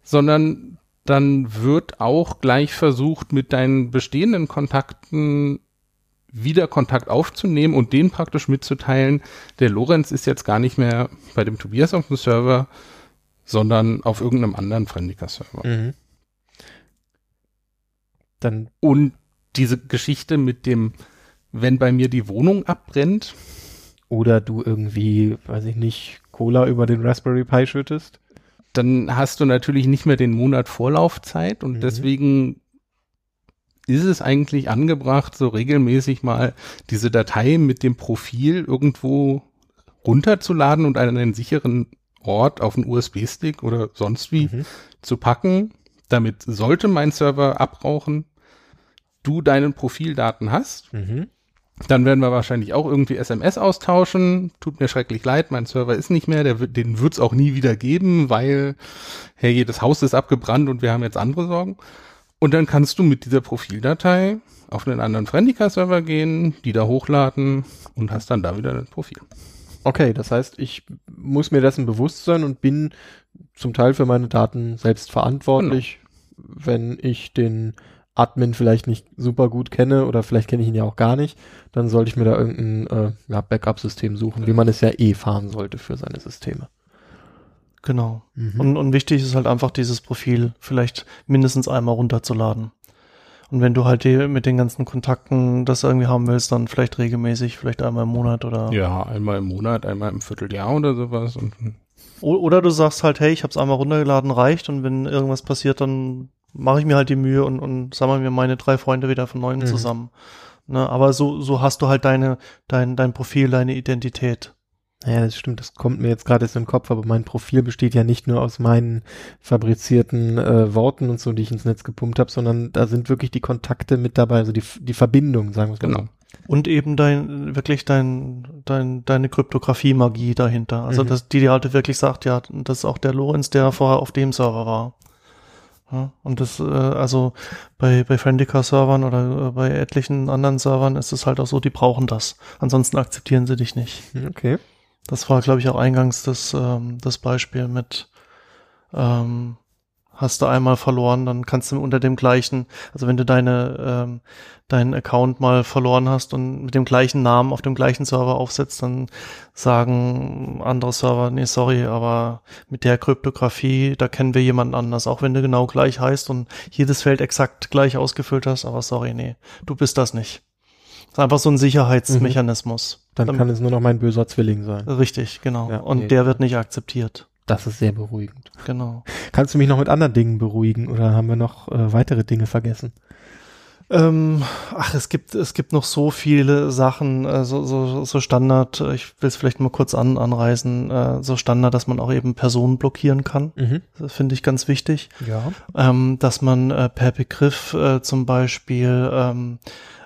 sondern dann wird auch gleich versucht, mit deinen bestehenden Kontakten wieder Kontakt aufzunehmen und den praktisch mitzuteilen, der Lorenz ist jetzt gar nicht mehr bei dem Tobias auf dem Server, sondern auf irgendeinem anderen Friendica-Server. Mhm. Dann und diese Geschichte mit dem, wenn bei mir die Wohnung abbrennt. Oder du irgendwie, weiß ich nicht, Cola über den Raspberry Pi schüttest dann hast du natürlich nicht mehr den Monat Vorlaufzeit und mhm. deswegen ist es eigentlich angebracht, so regelmäßig mal diese Datei mit dem Profil irgendwo runterzuladen und an einen sicheren Ort auf einen USB-Stick oder sonst wie mhm. zu packen. Damit sollte mein Server abrauchen, du deinen Profildaten hast. Mhm. Dann werden wir wahrscheinlich auch irgendwie SMS austauschen. Tut mir schrecklich leid, mein Server ist nicht mehr, der den wird es auch nie wieder geben, weil, hey, jedes Haus ist abgebrannt und wir haben jetzt andere Sorgen. Und dann kannst du mit dieser Profildatei auf einen anderen Friendica-Server gehen, die da hochladen und hast dann da wieder ein Profil. Okay, das heißt, ich muss mir dessen bewusst sein und bin zum Teil für meine Daten selbst verantwortlich, genau. wenn ich den Admin vielleicht nicht super gut kenne oder vielleicht kenne ich ihn ja auch gar nicht, dann sollte ich mir da irgendein äh, ja, Backup-System suchen, wie man es ja eh fahren sollte für seine Systeme. Genau. Mhm. Und, und wichtig ist halt einfach dieses Profil vielleicht mindestens einmal runterzuladen. Und wenn du halt die, mit den ganzen Kontakten das irgendwie haben willst, dann vielleicht regelmäßig, vielleicht einmal im Monat oder. Ja, einmal im Monat, einmal im Vierteljahr oder sowas. Und oder du sagst halt, hey, ich habe es einmal runtergeladen, reicht und wenn irgendwas passiert, dann mache ich mir halt die Mühe und, und sammle mir meine drei Freunde wieder von neuem mhm. zusammen. Ne, aber so, so hast du halt deine, dein, dein Profil, deine Identität. Ja, das stimmt, das kommt mir jetzt gerade so in den Kopf, aber mein Profil besteht ja nicht nur aus meinen fabrizierten äh, Worten und so, die ich ins Netz gepumpt habe, sondern da sind wirklich die Kontakte mit dabei, also die, die Verbindung, sagen wir es genau. So. Und eben dein, wirklich dein, dein, deine Kryptographie-Magie dahinter. Also, mhm. dass die dir halt wirklich sagt, ja, das ist auch der Lorenz, der vorher auf dem Server war. Ja, und das, äh, also bei, bei Friendica-Servern oder äh, bei etlichen anderen Servern ist es halt auch so, die brauchen das. Ansonsten akzeptieren sie dich nicht. Okay. Das war, glaube ich, auch eingangs das, ähm, das Beispiel mit, ähm, hast du einmal verloren, dann kannst du unter dem gleichen, also wenn du deine, ähm, deinen Account mal verloren hast und mit dem gleichen Namen auf dem gleichen Server aufsetzt, dann sagen andere Server, nee, sorry, aber mit der Kryptographie, da kennen wir jemanden anders, auch wenn du genau gleich heißt und jedes Feld exakt gleich ausgefüllt hast, aber sorry, nee, du bist das nicht. Das ist einfach so ein Sicherheitsmechanismus. Dann Dann- kann es nur noch mein böser Zwilling sein. Richtig, genau. Ja, und nee. der wird nicht akzeptiert. Das ist sehr beruhigend. Genau. Kannst du mich noch mit anderen Dingen beruhigen oder haben wir noch äh, weitere Dinge vergessen? Ähm, ach, es gibt, es gibt noch so viele Sachen, äh, so, so, so Standard, äh, ich will es vielleicht mal kurz an, anreißen, äh, so Standard, dass man auch eben Personen blockieren kann. Mhm. Das finde ich ganz wichtig. Ja. Ähm, dass man äh, per Begriff äh, zum Beispiel ähm,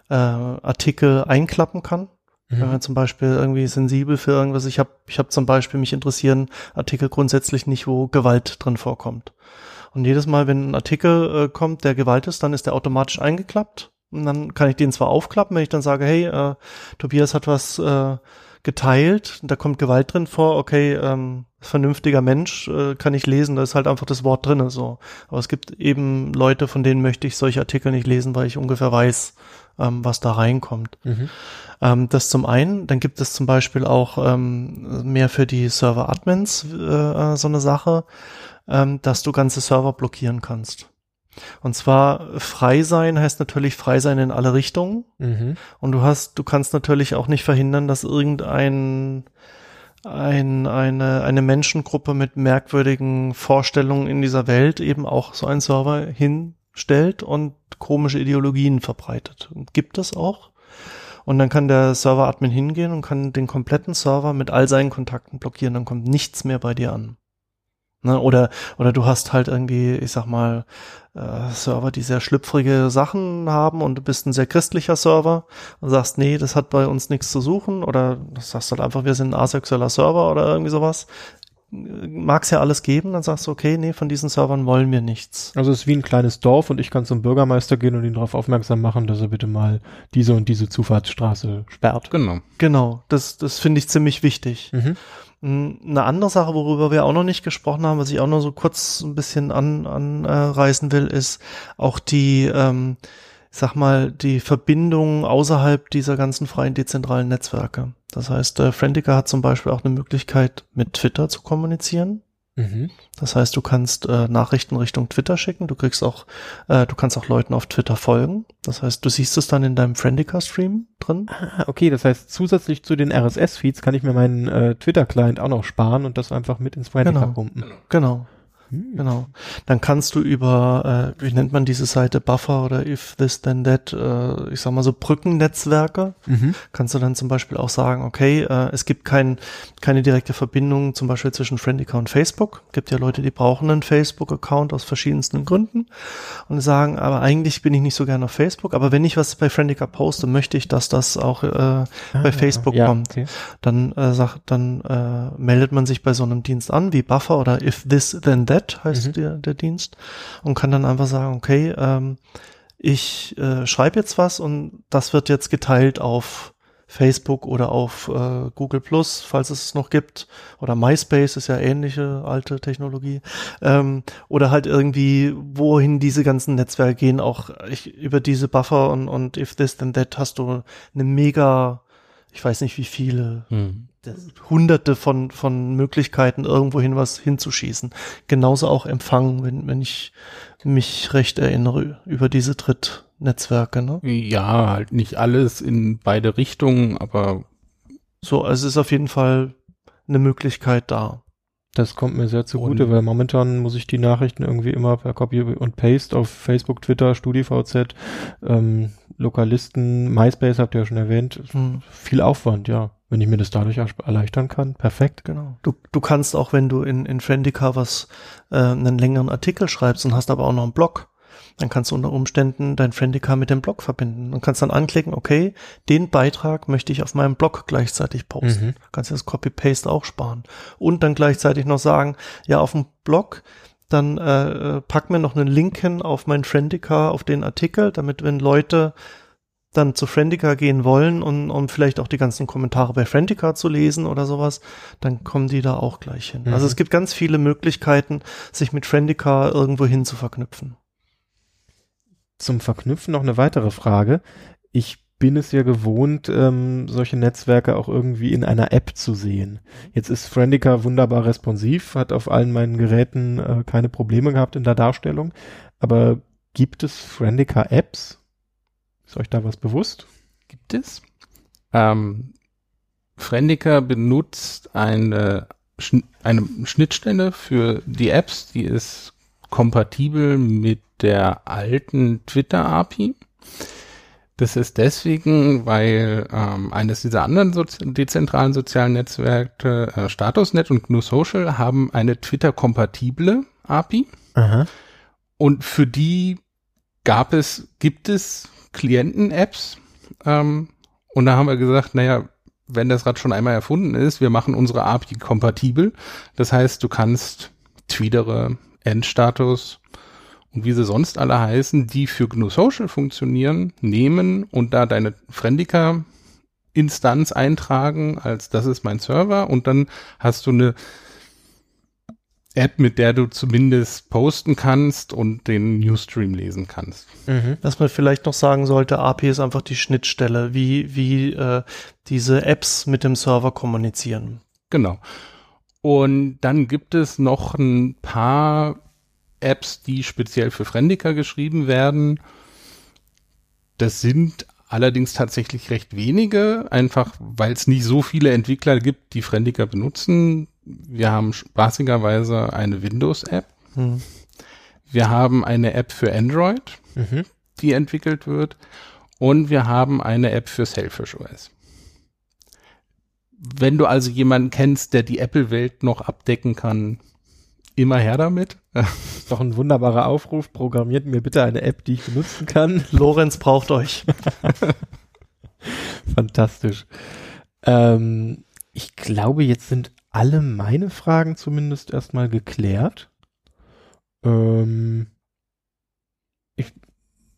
äh, Artikel einklappen kann. Wenn Mhm. man zum Beispiel irgendwie sensibel für irgendwas, ich habe ich hab zum Beispiel, mich interessieren Artikel grundsätzlich nicht, wo Gewalt drin vorkommt. Und jedes Mal, wenn ein Artikel äh, kommt, der Gewalt ist, dann ist der automatisch eingeklappt. Und dann kann ich den zwar aufklappen, wenn ich dann sage, hey, äh, Tobias hat was äh, geteilt, da kommt Gewalt drin vor, okay, ähm, vernünftiger Mensch, äh, kann ich lesen, da ist halt einfach das Wort drinne so. Aber es gibt eben Leute, von denen möchte ich solche Artikel nicht lesen, weil ich ungefähr weiß, ähm, was da reinkommt. Mhm. Ähm, das zum einen, dann gibt es zum Beispiel auch ähm, mehr für die Server-Admins äh, äh, so eine Sache, ähm, dass du ganze Server blockieren kannst. Und zwar frei sein heißt natürlich frei sein in alle Richtungen. Mhm. Und du hast, du kannst natürlich auch nicht verhindern, dass irgendein ein, eine, eine Menschengruppe mit merkwürdigen Vorstellungen in dieser Welt eben auch so einen Server hinstellt und komische Ideologien verbreitet. Und gibt es auch. Und dann kann der Server-Admin hingehen und kann den kompletten Server mit all seinen Kontakten blockieren. Dann kommt nichts mehr bei dir an. Ne? Oder, oder du hast halt irgendwie, ich sag mal, äh, Server, die sehr schlüpfrige Sachen haben und du bist ein sehr christlicher Server und sagst, nee, das hat bei uns nichts zu suchen. Oder du sagst halt einfach, wir sind ein asexueller Server oder irgendwie sowas. Mag's ja alles geben, dann sagst du, okay, nee, von diesen Servern wollen wir nichts. Also es ist wie ein kleines Dorf und ich kann zum Bürgermeister gehen und ihn darauf aufmerksam machen, dass er bitte mal diese und diese Zufahrtsstraße sperrt. Genau. Genau, das, das finde ich ziemlich wichtig. Mhm. Mm, Eine andere Sache, worüber wir auch noch nicht gesprochen haben, was ich auch noch so kurz ein bisschen an, anreißen will, ist auch die, ähm, ich sag mal, die Verbindung außerhalb dieser ganzen freien dezentralen Netzwerke. Das heißt, äh, Friendica hat zum Beispiel auch eine Möglichkeit, mit Twitter zu kommunizieren. Mhm. Das heißt, du kannst äh, Nachrichten Richtung Twitter schicken. Du kriegst auch, äh, du kannst auch Leuten auf Twitter folgen. Das heißt, du siehst es dann in deinem Friendica-Stream drin. Ah, okay, das heißt, zusätzlich zu den RSS-Feeds kann ich mir meinen äh, Twitter-Client auch noch sparen und das einfach mit ins Friendica Genau. pumpen. Genau. Hm. Genau. Dann kannst du über, äh, wie nennt man diese Seite, Buffer oder If This Then That, äh, ich sag mal so Brückennetzwerke, Mhm. kannst du dann zum Beispiel auch sagen, okay, äh, es gibt kein, keine direkte Verbindung zum Beispiel zwischen Friendica und Facebook. Gibt ja Leute, die brauchen einen Facebook-Account aus verschiedensten Gründen und sagen, aber eigentlich bin ich nicht so gerne auf Facebook, aber wenn ich was bei Friendica poste, möchte ich, dass das auch äh, bei Facebook ja, kommt Okay. dann äh, sagt, dann äh, meldet man sich bei so einem Dienst an, wie Buffer oder If This Then That heißt Mhm. der, der Dienst und kann dann einfach sagen, okay, ähm, ich äh, schreibe jetzt was und das wird jetzt geteilt auf Facebook oder auf äh, Google Plus, falls es es noch gibt, oder MySpace ist ja ähnliche alte Technologie, ähm, oder halt irgendwie, wohin diese ganzen Netzwerke gehen, auch ich, über diese Buffer und, und If This Then That hast du eine mega, ich weiß nicht wie viele, Hm. Hunderte von, von Möglichkeiten, irgendwohin was hinzuschießen. Genauso auch Empfang, wenn, wenn ich mich recht erinnere, über diese Drittnetzwerke. Ne? Ja, halt nicht alles in beide Richtungen, aber So, also es ist auf jeden Fall eine Möglichkeit da. Das kommt mir sehr zugute, Und- weil momentan muss ich die Nachrichten irgendwie immer per Copy und Paste auf Facebook, Twitter, StudiVZ, ähm, Lokalisten, MySpace habt ihr ja schon erwähnt. Hm. Viel Aufwand, ja. Wenn ich mir das dadurch erleichtern kann, perfekt. Genau. Du, du kannst auch, wenn du in, in Friendica was, äh, einen längeren Artikel schreibst und hast aber auch noch einen Blog, dann kannst du unter Umständen dein Friendica mit dem Blog verbinden und kannst dann anklicken, okay, den Beitrag möchte ich auf meinem Blog gleichzeitig posten. Mhm. Kannst du das Copy-Paste auch sparen. Und dann gleichzeitig noch sagen, ja, auf dem Blog, dann äh, äh, pack mir noch einen Link hin auf mein Friendica, auf den Artikel, damit wenn Leute dann zu Friendica gehen wollen und um vielleicht auch die ganzen Kommentare bei Friendica zu lesen oder sowas, dann kommen die da auch gleich hin. Mhm. Also es gibt ganz viele Möglichkeiten, sich mit Friendica irgendwo hin zu verknüpfen. Zum Verknüpfen noch eine weitere Frage. Ich bin es ja gewohnt, ähm, solche Netzwerke auch irgendwie in einer App zu sehen. Jetzt ist Friendica wunderbar responsiv, hat auf allen meinen Geräten äh, keine Probleme gehabt in der Darstellung. Aber gibt es Friendica Apps? Ist euch da was bewusst? Gibt es? Ähm, Friendica benutzt eine, Schn eine Schnittstelle für die Apps, die ist kompatibel mit der alten Twitter-API. Das ist deswegen, weil ähm, eines dieser anderen Sozi dezentralen sozialen Netzwerke, äh, Statusnet und GNU Social, haben eine Twitter-kompatible API. Aha. Und für die gab es, gibt es Klienten-Apps. Ähm, und da haben wir gesagt, naja, wenn das Rad schon einmal erfunden ist, wir machen unsere API kompatibel. Das heißt, du kannst Tweetere, Endstatus und wie sie sonst alle heißen, die für GNU Social funktionieren, nehmen und da deine Friendica Instanz eintragen, als das ist mein Server und dann hast du eine App, mit der du zumindest posten kannst und den Newsstream lesen kannst. Mhm. Was man vielleicht noch sagen sollte, API ist einfach die Schnittstelle, wie, wie äh, diese Apps mit dem Server kommunizieren. Genau. Und dann gibt es noch ein paar Apps, die speziell für Friendica geschrieben werden. Das sind allerdings tatsächlich recht wenige, einfach weil es nicht so viele Entwickler gibt, die Friendica benutzen. Wir haben spaßigerweise eine Windows-App. Hm. Wir haben eine App für Android, Mhm. die entwickelt wird. Und wir haben eine App für Selfish OS. Wenn du also jemanden kennst, der die Apple-Welt noch abdecken kann, immer her damit. Ist doch ein wunderbarer Aufruf. Programmiert mir bitte eine App, die ich benutzen kann. *laughs* Lorenz braucht euch. *laughs* Fantastisch. Ähm, ich glaube, jetzt sind alle meine Fragen zumindest erstmal geklärt. Ähm, ich,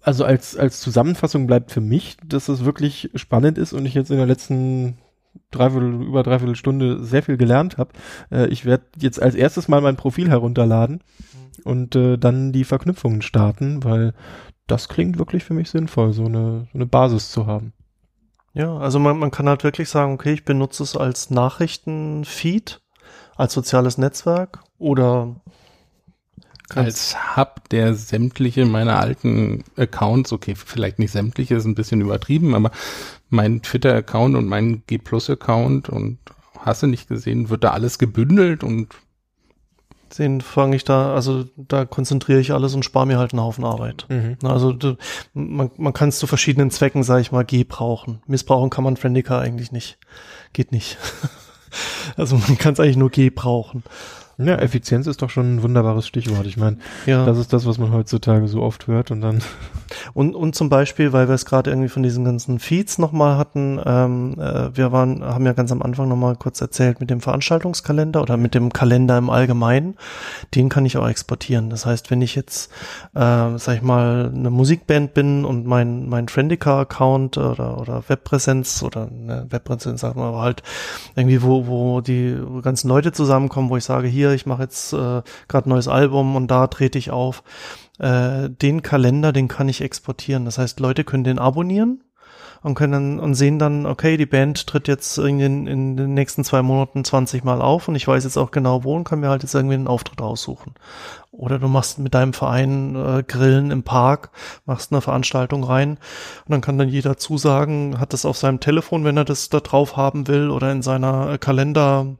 also als, als Zusammenfassung bleibt für mich, dass es wirklich spannend ist und ich jetzt in der letzten dreiviertel, über dreiviertel Stunde sehr viel gelernt habe. Äh, ich werde jetzt als erstes mal mein Profil herunterladen und äh, dann die Verknüpfungen starten, weil das klingt wirklich für mich sinnvoll, so eine, so eine Basis zu haben. Ja, also man, man kann halt wirklich sagen, okay, ich benutze es als Nachrichtenfeed, als soziales Netzwerk oder Als Hub, der sämtliche meiner alten Accounts, okay, vielleicht nicht sämtliche, ist ein bisschen übertrieben, aber mein Twitter-Account und mein G-Plus-Account und hast du nicht gesehen, wird da alles gebündelt und den fange ich da, also da konzentriere ich alles und spare mir halt einen Haufen Arbeit. Na, Also du, man, man kann es zu verschiedenen Zwecken, sage ich mal, gebrauchen. Missbrauchen kann man Friendica eigentlich nicht. Geht nicht. *laughs* also man kann es eigentlich nur gebrauchen. Ja, Effizienz ist doch schon ein wunderbares Stichwort. Ich meine, Ja. das ist das, was man heutzutage so oft hört und dann. *laughs* Und, und zum Beispiel, weil wir es gerade irgendwie von diesen ganzen Feeds nochmal hatten, ähm, äh, wir waren, haben ja ganz am Anfang nochmal kurz erzählt mit dem Veranstaltungskalender oder mit dem Kalender im Allgemeinen, den kann ich auch exportieren. Das heißt, wenn ich jetzt, äh, sag ich mal, eine Musikband bin und mein, mein Friendica-Account oder, oder Webpräsenz oder ne, Webpräsenz, sagen wir aber halt irgendwie, wo, wo die ganzen Leute zusammenkommen, wo ich sage, hier, ich mache jetzt äh, gerade neues Album und da trete ich auf äh, den Kalender, den kann ich exportieren. Das heißt, Leute können den abonnieren und können dann und sehen dann, okay, die Band tritt jetzt in, in den nächsten zwei Monaten 20 Mal auf und ich weiß jetzt auch genau wo und kann mir halt jetzt irgendwie einen Auftritt aussuchen. Oder du machst mit deinem Verein äh, Grillen im Park, machst eine Veranstaltung rein und dann kann dann jeder zusagen, hat das auf seinem Telefon, wenn er das da drauf haben will oder in seiner äh, Kalender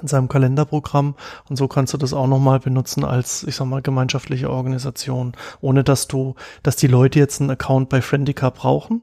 in seinem Kalenderprogramm und so kannst du das auch nochmal benutzen als, ich sag mal, gemeinschaftliche Organisation, ohne dass du, dass die Leute jetzt einen Account bei Friendica brauchen.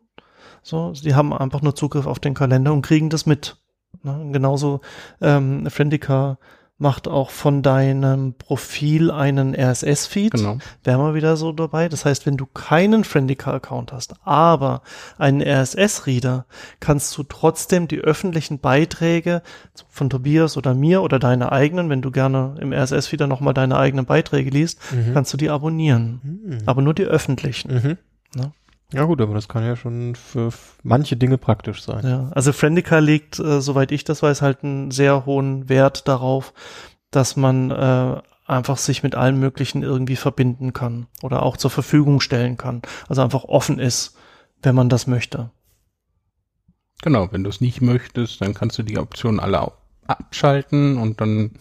So, die haben einfach nur Zugriff auf den Kalender und kriegen das mit. Ne? Genauso ähm, Friendica macht auch von deinem Profil einen RSS-Feed. Genau. Wären wir wieder so dabei. Das heißt, wenn du keinen Friendica-Account hast, aber einen RSS-Reader, kannst du trotzdem die öffentlichen Beiträge von Tobias oder mir oder deine eigenen, wenn du gerne im RSS-Feed dann nochmal deine eigenen Beiträge liest, Mhm. kannst du die abonnieren. Mhm. Aber nur die öffentlichen. Mhm. Ne? Ja gut, aber das kann ja schon für manche Dinge praktisch sein. Ja, also Friendica legt, äh, soweit ich das weiß, halt einen sehr hohen Wert darauf, dass man äh, einfach sich mit allem Möglichen irgendwie verbinden kann oder auch zur Verfügung stellen kann. Also einfach offen ist, wenn man das möchte. Genau, wenn du es nicht möchtest, dann kannst du die Optionen alle abschalten und dann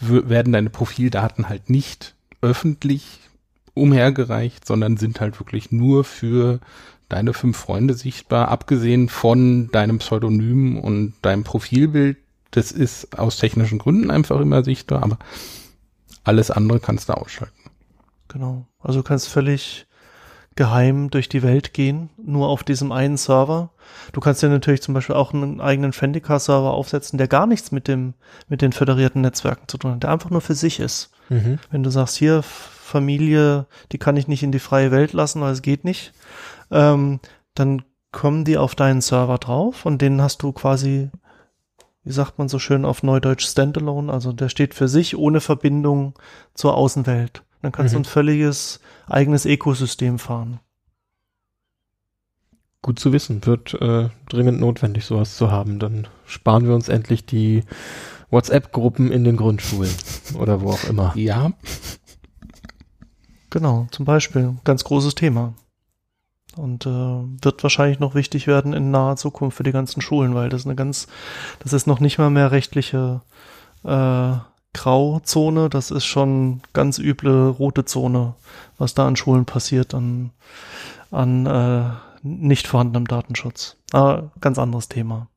werden deine Profildaten halt nicht öffentlich umhergereicht, sondern sind halt wirklich nur für deine fünf Freunde sichtbar, abgesehen von deinem Pseudonym und deinem Profilbild. Das ist aus technischen Gründen einfach immer sichtbar, aber alles andere kannst du ausschalten. Genau. Also du kannst völlig geheim durch die Welt gehen, nur auf diesem einen Server. Du kannst dir natürlich zum Beispiel auch einen eigenen Friendica-Server aufsetzen, der gar nichts mit dem, mit den föderierten Netzwerken zu tun hat, der einfach nur für sich ist. Mhm. Wenn du sagst, hier Familie, die kann ich nicht in die freie Welt lassen, weil es geht nicht, ähm, dann kommen die auf deinen Server drauf und den hast du quasi, wie sagt man so schön auf Neudeutsch, Standalone, also der steht für sich ohne Verbindung zur Außenwelt. Dann kannst Mhm. du ein völliges eigenes Ökosystem fahren. Gut zu wissen, wird äh, dringend notwendig, sowas zu haben. Dann sparen wir uns endlich die WhatsApp-Gruppen in den Grundschulen oder wo auch immer. Ja, Genau, zum Beispiel. Ganz großes Thema. Und äh, wird wahrscheinlich noch wichtig werden in naher Zukunft für die ganzen Schulen, weil das eine ganz, das ist noch nicht mal mehr rechtliche äh, Grauzone, das ist schon ganz üble rote Zone, was da an Schulen passiert, an, an äh, nicht vorhandenem Datenschutz. Aber ganz anderes Thema.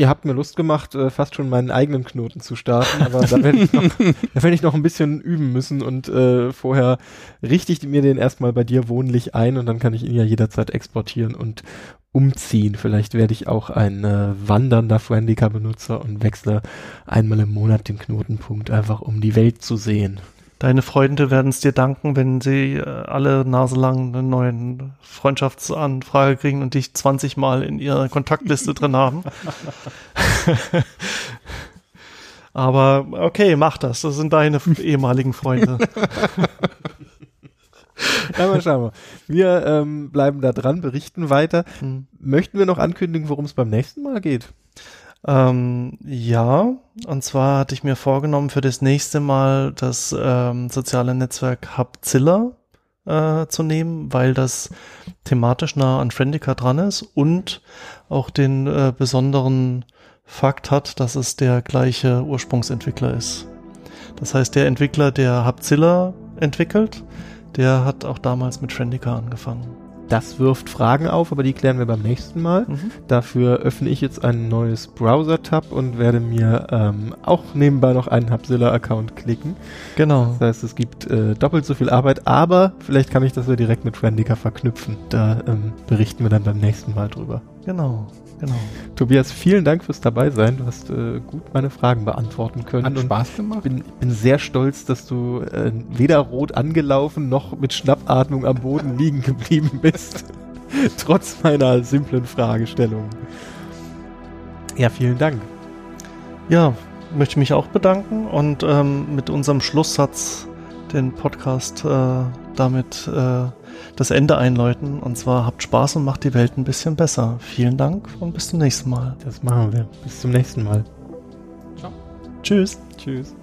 Ihr habt mir Lust gemacht, äh, fast schon meinen eigenen Knoten zu starten, aber da werde ich, noch- *laughs* da werd ich noch ein bisschen üben müssen und äh, vorher richte ich mir den erstmal bei dir wohnlich ein und dann kann ich ihn ja jederzeit exportieren und umziehen. Vielleicht werde ich auch ein äh, wandernder Friendica-Benutzer und wechsle einmal im Monat den Knotenpunkt, einfach um die Welt zu sehen. Deine Freunde werden es dir danken, wenn sie äh, alle naselang eine neue Freundschaftsanfrage kriegen und dich 20 Mal in ihrer Kontaktliste drin haben. *laughs* Aber okay, mach das. Das sind deine ehemaligen Freunde. *laughs* Ja, mal schauen wir. Wir ähm, bleiben da dran, berichten weiter. Hm. Möchten wir noch ankündigen, worum es beim nächsten Mal geht? Ähm, ja, und zwar hatte ich mir vorgenommen, für das nächste Mal das ähm, soziale Netzwerk Hubzilla äh, zu nehmen, weil das thematisch nah an Friendica dran ist und auch den äh, besonderen Fakt hat, dass es der gleiche Ursprungsentwickler ist. Das heißt, der Entwickler, der Hubzilla entwickelt, der hat auch damals mit Friendica angefangen. Das wirft Fragen auf, aber die klären wir beim nächsten Mal. Mhm. Dafür öffne ich jetzt ein neues Browser-Tab und werde mir ähm, auch nebenbei noch einen Hubzilla-Account klicken. Genau. Das heißt, es gibt äh, doppelt so viel Arbeit, aber vielleicht kann ich das ja direkt mit Friendica verknüpfen. Da ähm, berichten wir dann beim nächsten Mal drüber. Genau. Genau. Tobias, vielen Dank fürs Dabeisein. Du hast äh, gut meine Fragen beantworten können. hat Spaß gemacht. bin, bin sehr stolz, dass du äh, weder rot angelaufen noch mit Schnappatmung am Boden liegen geblieben bist. *laughs* Trotz meiner simplen Fragestellung. Ja, vielen Dank. Ja, möchte mich auch bedanken und ähm, mit unserem Schlusssatz den Podcast äh, damit äh, das Ende einläuten. Und zwar habt Spaß und macht die Welt ein bisschen besser. Vielen Dank und bis zum nächsten Mal. Das machen wir. Bis zum nächsten Mal. Tschüss. Tschüss.